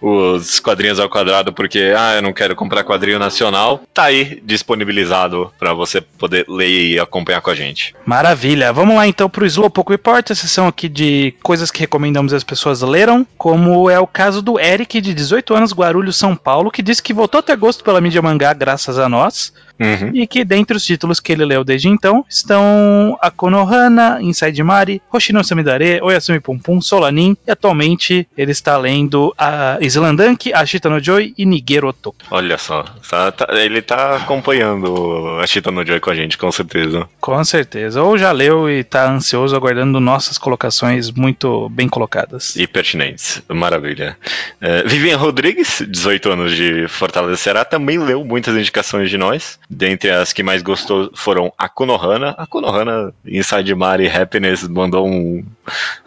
os quadrinhos ao quadrado porque ah, eu não quero comprar quadrinho nacional, tá aí disponibilizado para você poder ler e acompanhar com a gente. Maravilha. Vamos lá então pro Slowpoke Report, a sessão aqui de coisas que recomendamos as pessoas leram, como é o caso do Eric, de 18 anos, Guarulhos, São Paulo, que disse que voltou a ter gosto pela mídia mangá graças a nós. Uhum. E que dentre os títulos que ele leu desde então estão a Konohana, Inside Mari, Hoshino Samidare, Oyasumi Pum Pum, Solanin e atualmente ele está lendo a Islandanki, Ashita no Joy e Nigeroto. Olha só, tá- tá- ele tá acompanhando a Chita no Joy com a gente, com certeza. Com certeza. Ou já leu e está ansioso aguardando nossas colocações muito bem colocadas. E pertinentes, maravilha. É, Vivian Rodrigues, 18 anos de Fortaleza Ceará, também leu muitas indicações de nós. Dentre as que mais gostou foram a Konohana. A Konohana, Inside Mari Happiness, mandou um,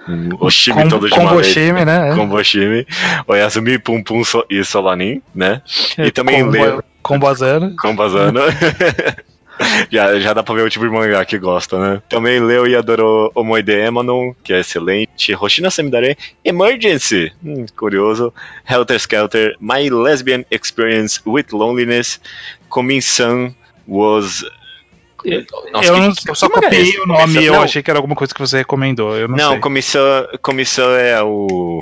um Oshimi Com- todo de uma vez. Né? Com Boshimi. Oyasumi, Pum Pum so- e Solanin, né? E É, também com, leu com Bazano. com Bazano. Já, já dá pra ver o tipo de mangá que gosta, né? Também leu e adorou Omoide Emanon, que é excelente. Hoshina Samidare, Emergency, hum, curioso. Helter Skelter, My Lesbian Experience with Loneliness, Komin-san was... Nossa, eu, não- que eu só é copiei o nome e eu não, achei que era alguma coisa que você recomendou. Eu não, Não, sei. Komin-san Komin-san é o...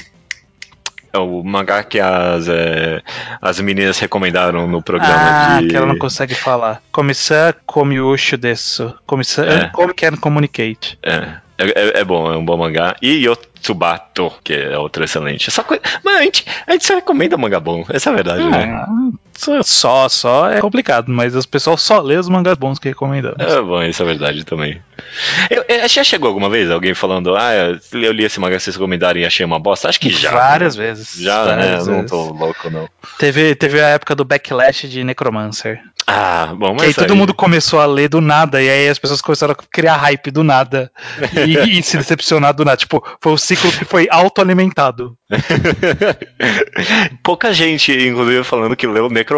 É o mangá que as, é, as meninas recomendaram no programa Ah, de... que ela não consegue falar. Comissão Komiushu desu. Comissão É. Can communicate. É, é, é- é bom, é um bom mangá. E Yotsubato, que é outro excelente. Só coisa... Mas a gente, a gente só recomenda mangá bom, essa é a verdade, né? Ah, só, só é complicado, mas os pessoal só lê os mangás bons que recomendamos. É bom, isso é verdade também. Eu, eu- já chegou alguma vez alguém falando, ah, eu li esse mangá que vocês recomendaram e achei uma bosta? Acho que já. Várias vezes. Já, né? várias Não vezes. tô louco, não. Teve, teve a época do backlash de Necromancer. Ah, bom, que aí mas. todo mundo começou a ler do nada, e aí as pessoas começaram a criar hype do nada. E, e se decepcionar do nada. Tipo, foi o ciclo que foi autoalimentado. Pouca gente, inclusive, falando que leu Necromancer,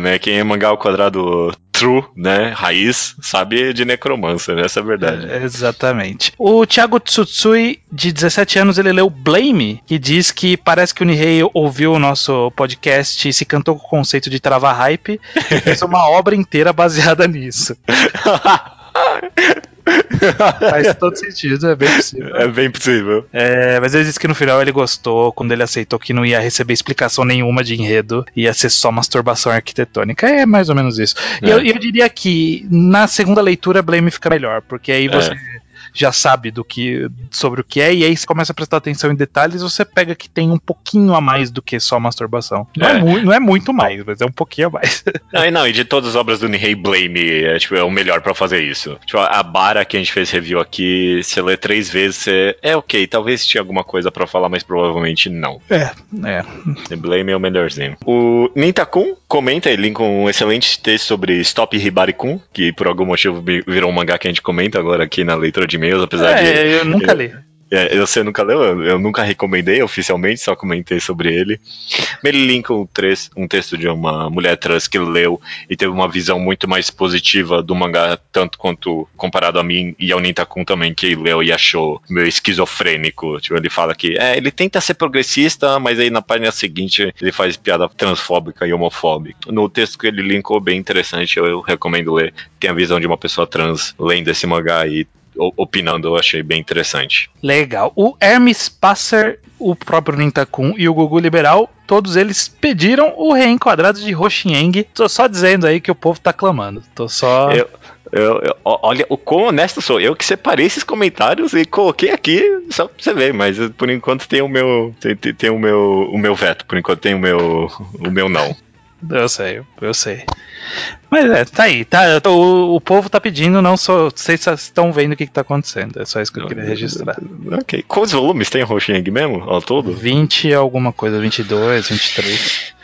né? Quem é mangá ao quadrado true, né? Raiz, sabe de Necromancer, essa é a verdade. É, exatamente. O Thiago Tsutsui, de 17 anos, ele leu Blame, que diz que parece que o Nihei ouviu o nosso podcast e se cantou com o conceito de travar hype e fez uma obra inteira baseada nisso. Faz todo sentido, é bem possível. é bem possível. É, mas ele disse que no final ele gostou quando ele aceitou que não ia receber explicação nenhuma de enredo, ia ser só masturbação arquitetônica. É mais ou menos isso. E É. eu, eu diria que na segunda leitura Blame fica melhor, porque aí você já sabe do que sobre o que é, e aí você começa a prestar atenção em detalhes, você pega que tem um pouquinho a mais do que só masturbação. Não é, É. mu- não é muito mais, mas é um pouquinho a mais. Não, e não, e de todas as obras do Nihei Blame, é, tipo, é o melhor pra fazer isso. Tipo, a Bara que a gente fez review aqui, você lê três vezes, você. É ok, talvez tinha alguma coisa pra falar, mas provavelmente não. É, é. The Blame é o melhorzinho. O Nintakun comenta, ele linka um excelente texto sobre Stop Hibari-kun, que por algum motivo vi- virou um mangá que a gente comenta agora aqui na leitura de e-mails, apesar de. É, eu nunca li. É, você nunca leu? Eu, eu nunca recomendei oficialmente, só comentei sobre ele. Ele linka um, tres- um texto de uma mulher trans que leu e teve uma visão muito mais positiva do mangá, tanto quanto comparado a mim e ao Nintakun também, que leu e achou meio esquizofrênico. Tipo, ele fala que é, ele tenta ser progressista, mas aí na página seguinte ele faz piada transfóbica e homofóbica. No texto que ele linkou, bem interessante, eu, eu recomendo ler. Tem a visão de uma pessoa trans lendo esse mangá e opinando, eu achei bem interessante. Legal. O Hermes Passer, o próprio Nintakun e o Gugu Liberal, todos eles pediram o reenquadrado de Roshieng. Tô só dizendo aí que o povo tá clamando. Tô só. Eu- Eu, eu- olha, o quão honesto sou. Eu que separei esses comentários e coloquei aqui só pra você ver, mas eh, por enquanto tem o meu. Tem, tem- tem o meu. o meu veto, por enquanto tem o meu. o meu não. Eu sei, eu sei. Mas é, tá aí, tá? o, o povo tá pedindo, não só. Vocês estão vendo o que, que tá acontecendo. É só isso que eu queria registrar. Ok. Quantos volumes tem Roshieng mesmo? Ao todo? 20 alguma coisa, 22, 23.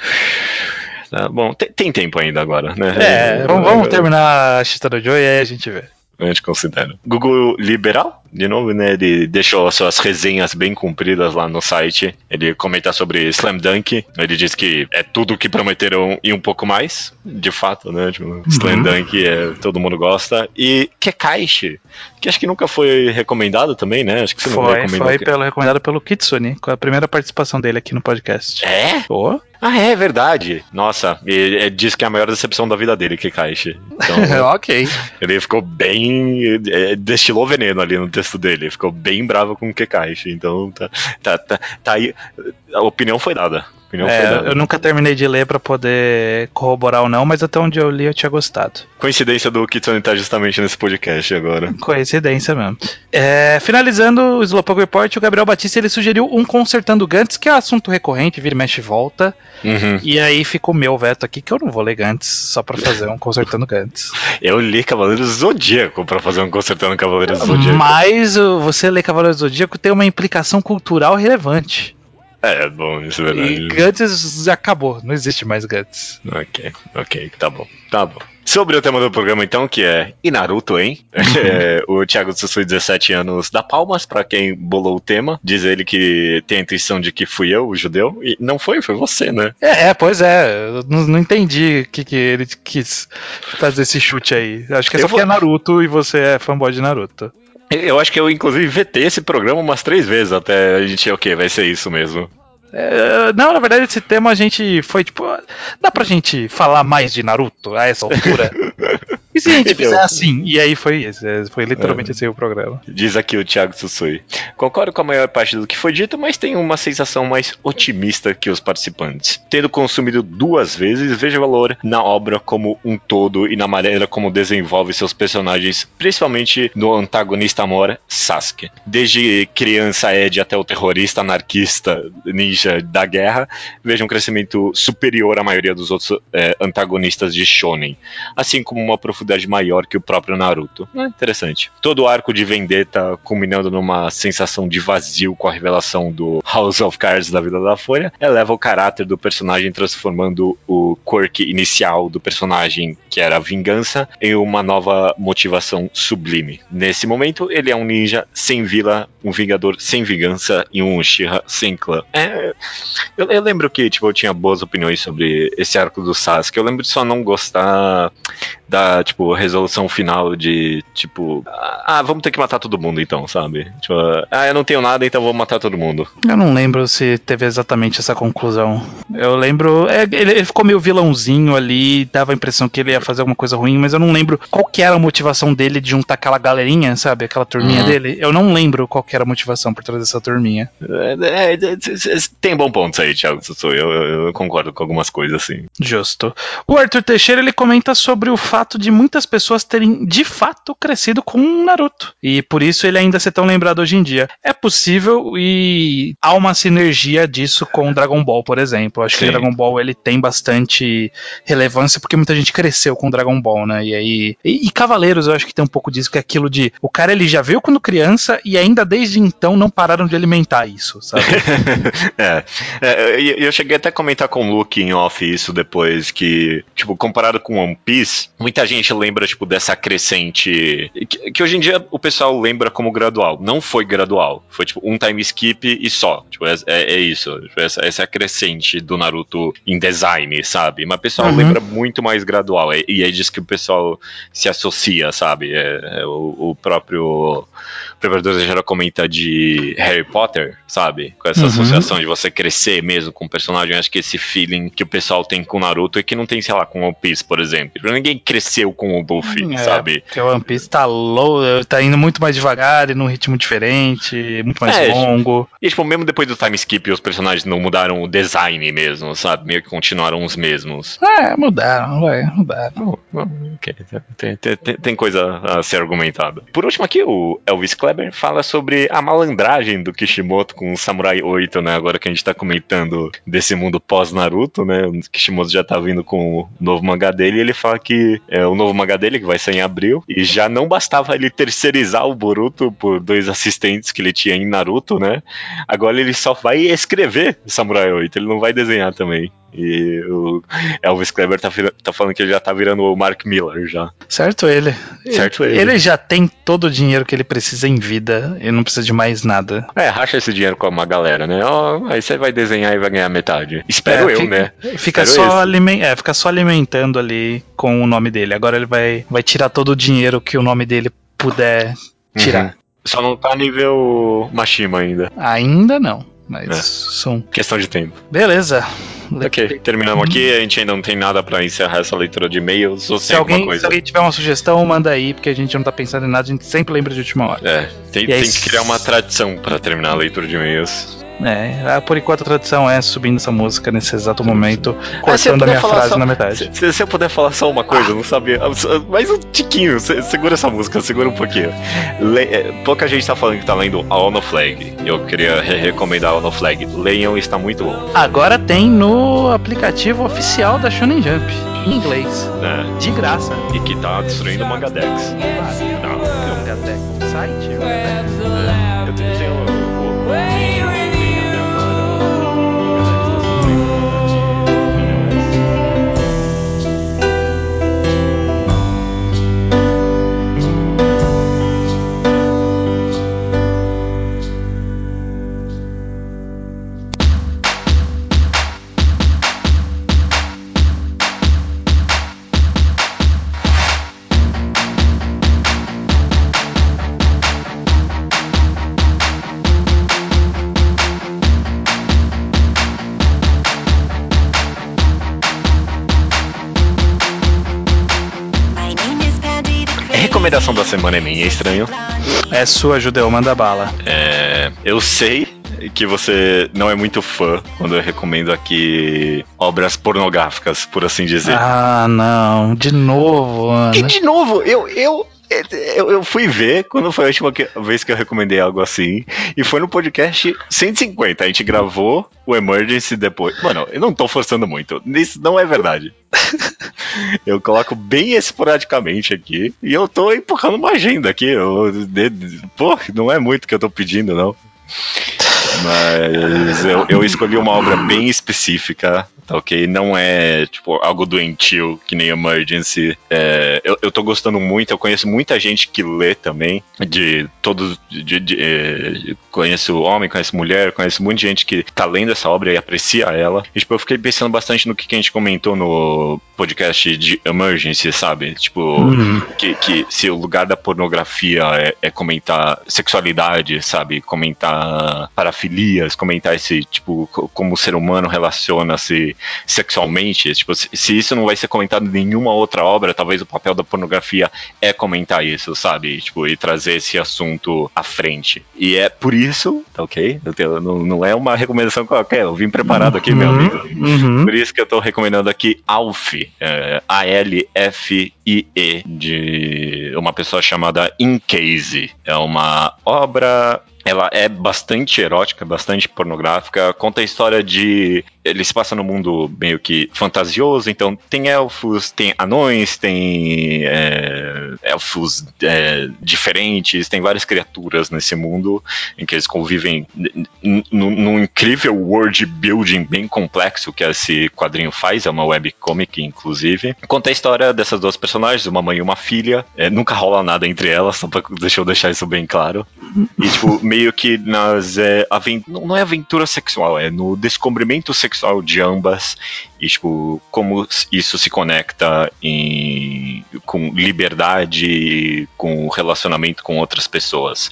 Tá, bom, tem, tem tempo ainda agora, né? É, vamos, vamos terminar a Chita do Joe e aí a gente vê. A gente considera. Google Liberal de novo, né? Ele deixou suas resenhas bem cumpridas lá no site. Ele comenta sobre Slam Dunk. Ele diz que é tudo o que prometeram e um pouco mais. De fato, né? Tipo, Slam Dunk é, todo mundo gosta. E Kekaishi, que acho que nunca foi recomendado também, né? Acho que você não Foi, recomendou. foi que- pelo, recomendado pelo Kitsune, com a primeira participação dele aqui no podcast. É? Ô, Ah, é verdade. Nossa, ele, ele diz que é a maior decepção da vida dele, Kekaishi. Então, ok. ele ficou bem. é, destilou veneno ali no texto dele. Ficou bem bravo com o Kekaishi. Então, tá, tá, tá, tá aí. A opinião foi dada. Opinião É, eu nunca terminei de ler pra poder corroborar ou não, mas até onde eu li eu tinha gostado. Coincidência do Kitsune estar justamente nesse podcast agora. Coincidência mesmo. É, finalizando o Slowpoke Report, o Gabriel Batista ele sugeriu um Consertando Gantz, que é assunto recorrente, vira e mexe e volta. Uhum. E aí ficou meu veto aqui, que eu não vou ler Gantz, só pra fazer um Consertando Gantz. Eu li Cavaleiros Zodíaco pra fazer um consertando Cavaleiros Zodíaco. Mas você ler Cavaleiros Zodíaco tem uma implicação cultural relevante. É, bom, isso é E verdade. Gantz acabou, não existe mais Gantz. Ok, ok, tá bom, tá bom. Sobre o tema do programa, então, que é E Naruto, hein? É, o Thiago Tsutsui, 17 anos, dá palmas pra quem bolou o tema. Diz ele que tem a intuição de que fui eu, o judeu. E não foi, foi você, né? É, é, pois é, não, não entendi o que, que ele quis fazer esse chute aí. Acho que é Eu só vou- é Naruto e você é fanboy de Naruto. Eu acho que eu, inclusive, vetei esse programa umas três vezes até a gente, ok, vai ser isso mesmo. É, não, na verdade, esse tema a gente foi tipo. Dá pra gente falar mais de Naruto a essa altura? Se a gente fizer assim? E aí foi isso. é, Foi literalmente esse aí o programa. Diz aqui o Thiago Tsutsui. Concordo com a maior parte do que foi dito, mas tenho uma sensação mais otimista que os participantes. Tendo consumido duas vezes, vejo valor na obra como um todo e na maneira como desenvolve seus personagens, principalmente no antagonista amor Sasuke. Desde criança Ed até o terrorista anarquista ninja da guerra, vejo um crescimento superior à maioria dos outros eh, antagonistas de Shonen assim como uma profundidade maior que o próprio Naruto. É interessante. Todo o arco de Vendetta culminando numa sensação de vazio com a revelação do House of Cards da vida da Folha, eleva o caráter do personagem, transformando o quirk inicial do personagem, que era a vingança, em uma nova motivação sublime. Nesse momento, ele é um ninja sem vila, um vingador sem vingança e um Uchiha sem clã. É, eu, eu lembro que tipo, eu tinha boas opiniões sobre esse arco do Sasuke. Eu lembro de só não gostar da, tipo, resolução final de, tipo, ah, vamos ter que matar todo mundo então, sabe? Tipo, ah, eu não tenho nada, então vou matar todo mundo. Eu não lembro se teve exatamente essa conclusão. Eu lembro. é, ele, ele ficou meio vilãozinho ali, dava a impressão que ele ia fazer alguma coisa ruim, mas eu não lembro qual que era a motivação dele de juntar aquela galerinha, sabe? Aquela turminha Uhum. dele. Eu não lembro qual que era a motivação por trás dessa turminha. É, é, é, é, tem bom ponto aí, Thiago. Eu, eu, eu concordo com algumas coisas, assim. Justo. O Arthur Teixeira ele comenta sobre o fato de muitas pessoas terem de fato crescido com Naruto e por isso ele ainda ser tão lembrado hoje em dia. É possível e há uma sinergia disso com Dragon Ball, por exemplo. Acho que Sim. Dragon Ball ele tem bastante relevância porque muita gente cresceu com Dragon Ball, né? E aí e, e Cavaleiros eu acho que tem um pouco disso que é aquilo de o cara ele já veio quando criança e ainda desde então não pararam de alimentar isso, sabe? é, é, e eu cheguei até a comentar com o Luke em off isso depois, que, tipo, comparado com One Piece, muita gente lembra, tipo, dessa crescente. Que, que hoje em dia o pessoal lembra como gradual. Não foi gradual. Foi, tipo, um time skip e só. Tipo, é, é- é isso. Tipo, essa, essa é a crescente do Naruto em design, sabe? Mas o pessoal Uhum. lembra muito mais gradual. E, e é disso que o pessoal se associa, sabe? É, é o, o próprio. O Preparador já comenta de Harry Potter, sabe? Com essa Uhum. associação de você crescer mesmo com o personagem. Acho que esse feeling que o pessoal tem com Naruto é que não tem, sei lá, com One Piece, por exemplo. Ninguém cresceu com o Luffy, É, sabe? Porque o One Piece tá low, tá indo muito mais devagar e num ritmo diferente, muito mais É, longo. E, tipo, mesmo depois do time skip, os personagens não mudaram o design mesmo, sabe? Meio que continuaram os mesmos. É, mudaram, vai, mudaram. Bom, bom, ok. Tem, tem- tem- coisa a ser argumentada. Por último aqui, o Elvis Kleber fala sobre a malandragem do Kishimoto com o Samurai 8, né? Agora que a gente tá comentando desse mundo pós-Naruto, né? O Kishimoto já tá vindo com o novo mangá dele e ele fala que é o novo mangá dele, que vai sair em abril, e já não bastava ele terceirizar o Boruto por dois assistentes que ele tinha em Naruto, né? Agora ele só vai escrever Samurai 8, ele não vai desenhar também. E o Elvis Kleber tá, tá falando que ele já tá virando o Mark Miller já. Certo ele. Certo ele. Ele já tem todo o dinheiro que ele precisa em vida. Ele não precisa de mais nada. É, racha esse dinheiro com uma galera, né? Ó, aí você vai desenhar e vai ganhar metade. Espero É, eu, fica- né? Fica Espero só, esse. alimen é, fica só alimentando ali com o nome dele. Agora ele vai, vai tirar todo o dinheiro que o nome dele puder tirar. Uhum. Só não tá nível Mashima ainda. Ainda não, mas É. são. Questão de tempo. Beleza. Ok, terminamos aqui. A gente ainda não tem nada pra encerrar essa leitura de e-mails. Ou Se alguém, coisa? se alguém tiver uma sugestão, manda aí, porque a gente não tá pensando em nada, a gente sempre lembra de última hora. É, tem, aí, tem que criar uma tradição pra terminar a leitura de e-mails. É, ah, por enquanto a tradição é subindo essa música nesse exato momento, Ah, cortando a minha frase só- na metade. Se, se eu puder falar só uma coisa, eu não sabia. Mais um tiquinho, se- segura essa música, segura um pouquinho. Le- é, pouca gente tá falando que tá lendo a Ono Flag. Eu queria re- recomendar a Ono Flag. Leiam, está muito bom. Agora tem no aplicativo oficial da Shonen Jump, em inglês, né? de graça. E que tá destruindo o Magadex. Não, eu, Até o site. eu tenho. Recomendação da semana é minha, é estranho. É sua, Judeu, manda bala. É, eu sei que você não é muito fã quando eu recomendo aqui obras pornográficas, por assim dizer. Ah, não, de novo, E Ana. de novo, eu, eu, eu, eu fui ver quando foi a última que- vez que eu recomendei algo assim. E foi no podcast 150. A gente gravou o Emergency depois. Mano, eu não tô forçando muito. Isso não é verdade. eu coloco bem esporadicamente aqui. E eu tô empurrando uma agenda aqui. Eu, de- pô, não é muito que eu tô pedindo, não. Mas eu, eu escolhi uma obra bem específica, tá ok? Não é, tipo, algo doentio, que nem Emergency. É, eu, eu tô gostando muito, eu conheço muita gente que lê também, de todos. De, de, é, conheço homem, conheço mulher, conheço muita gente que tá lendo essa obra e aprecia ela. E, tipo, eu fiquei pensando bastante no que, que a gente comentou no podcast de Emergency, sabe? Tipo, que, que se o lugar da pornografia é, é comentar sexualidade, sabe? Comentar parafilias, comentar esse, tipo, co- como o ser humano relaciona-se sexualmente. Tipo, se, isso não vai ser comentado em nenhuma outra obra, talvez o papel da pornografia é comentar isso, sabe? Tipo, e trazer esse assunto à frente. E é por isso, tá ok? Tenho- não, não é uma recomendação qualquer, eu vim preparado aqui, meu amigo. Uhum. Por isso que eu tô recomendando aqui Alf, é, A-L-F-I-E, de uma pessoa chamada Incase. É uma obra. Ela é bastante erótica, bastante pornográfica. Conta a história de. Ele se passa no mundo meio que fantasioso, então tem elfos, tem anões, tem é, elfos é, diferentes, tem várias criaturas nesse mundo em que eles convivem num incrível world building bem complexo que esse quadrinho faz, é uma webcomic, inclusive. Conta a história dessas duas personagens, uma mãe e uma filha. É, nunca rola nada entre elas, só pra deixa eu deixar isso bem claro. E, tipo, meio que nas. É, não é aventura sexual, é no descobrimento sexual de ambas. E, tipo, como isso se conecta em, com liberdade, com relacionamento com outras pessoas.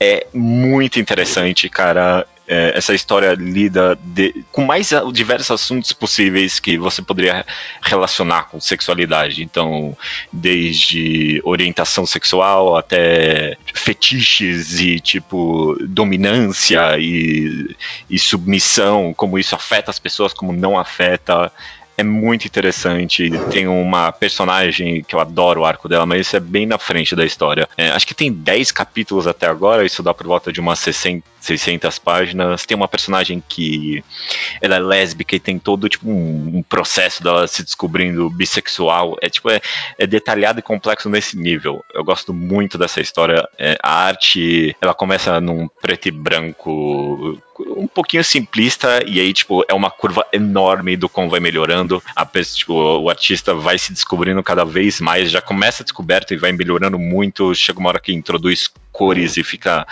É muito interessante, cara. É, essa história lida de- com mais diversos assuntos possíveis que você poderia relacionar com sexualidade. Então, desde orientação sexual até fetiches e tipo dominância e, e submissão, como isso afeta as pessoas, como não afeta. É muito interessante. Tem uma personagem que eu adoro o arco dela, mas isso é bem na frente da história. É, acho que tem 10 capítulos até agora, isso dá por volta de umas 60, 600 páginas. Tem uma personagem que ela é lésbica e tem todo tipo um, um processo dela se descobrindo bissexual. É tipo é, é, detalhado e complexo nesse nível. Eu gosto muito dessa história. É, a arte ela começa num preto e branco um pouquinho simplista e aí tipo é uma curva enorme do como vai melhorando. A, tipo, o artista vai se descobrindo cada vez mais, já começa a descoberta e vai melhorando muito. Chega uma hora que introduz cores e fica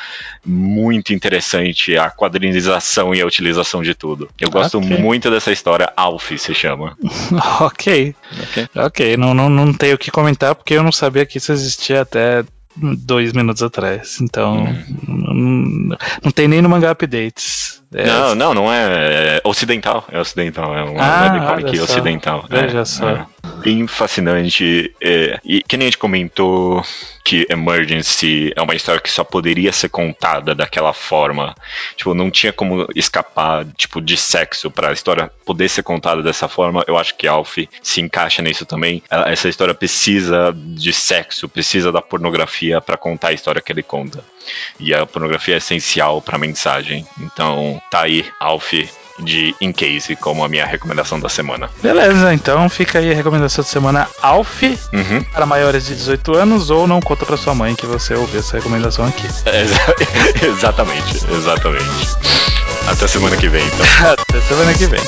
muito interessante a quadrinização e a utilização de tudo. Eu gosto okay. muito dessa história. Alf se chama. ok. Ok. Ok, não, não, não tenho o que comentar porque eu não sabia que isso existia até dois minutos atrás. Então, hum. não, não, tem nem no mangá updates. É, não, não, não é, é, ocidental. É ocidental, é um ah, webcomic ocidental. Veja é, só. É bem fascinante. É, e que nem a gente comentou que Emergency é uma história que só poderia ser contada daquela forma. Tipo, não tinha como escapar, tipo, de sexo para a história poder ser contada dessa forma. Eu acho que Alf se encaixa nisso também. Essa história precisa de sexo, precisa da pornografia para contar a história que ele conta. E a pornografia é essencial para a mensagem. Então, tá aí, Alf de In Case como a minha recomendação da semana. Beleza, então fica aí a recomendação da semana Alf uhum. para maiores de 18 anos ou não conta para sua mãe que você ouviu essa recomendação aqui. É, exatamente, exatamente. Até semana que vem, então. Até semana que vem.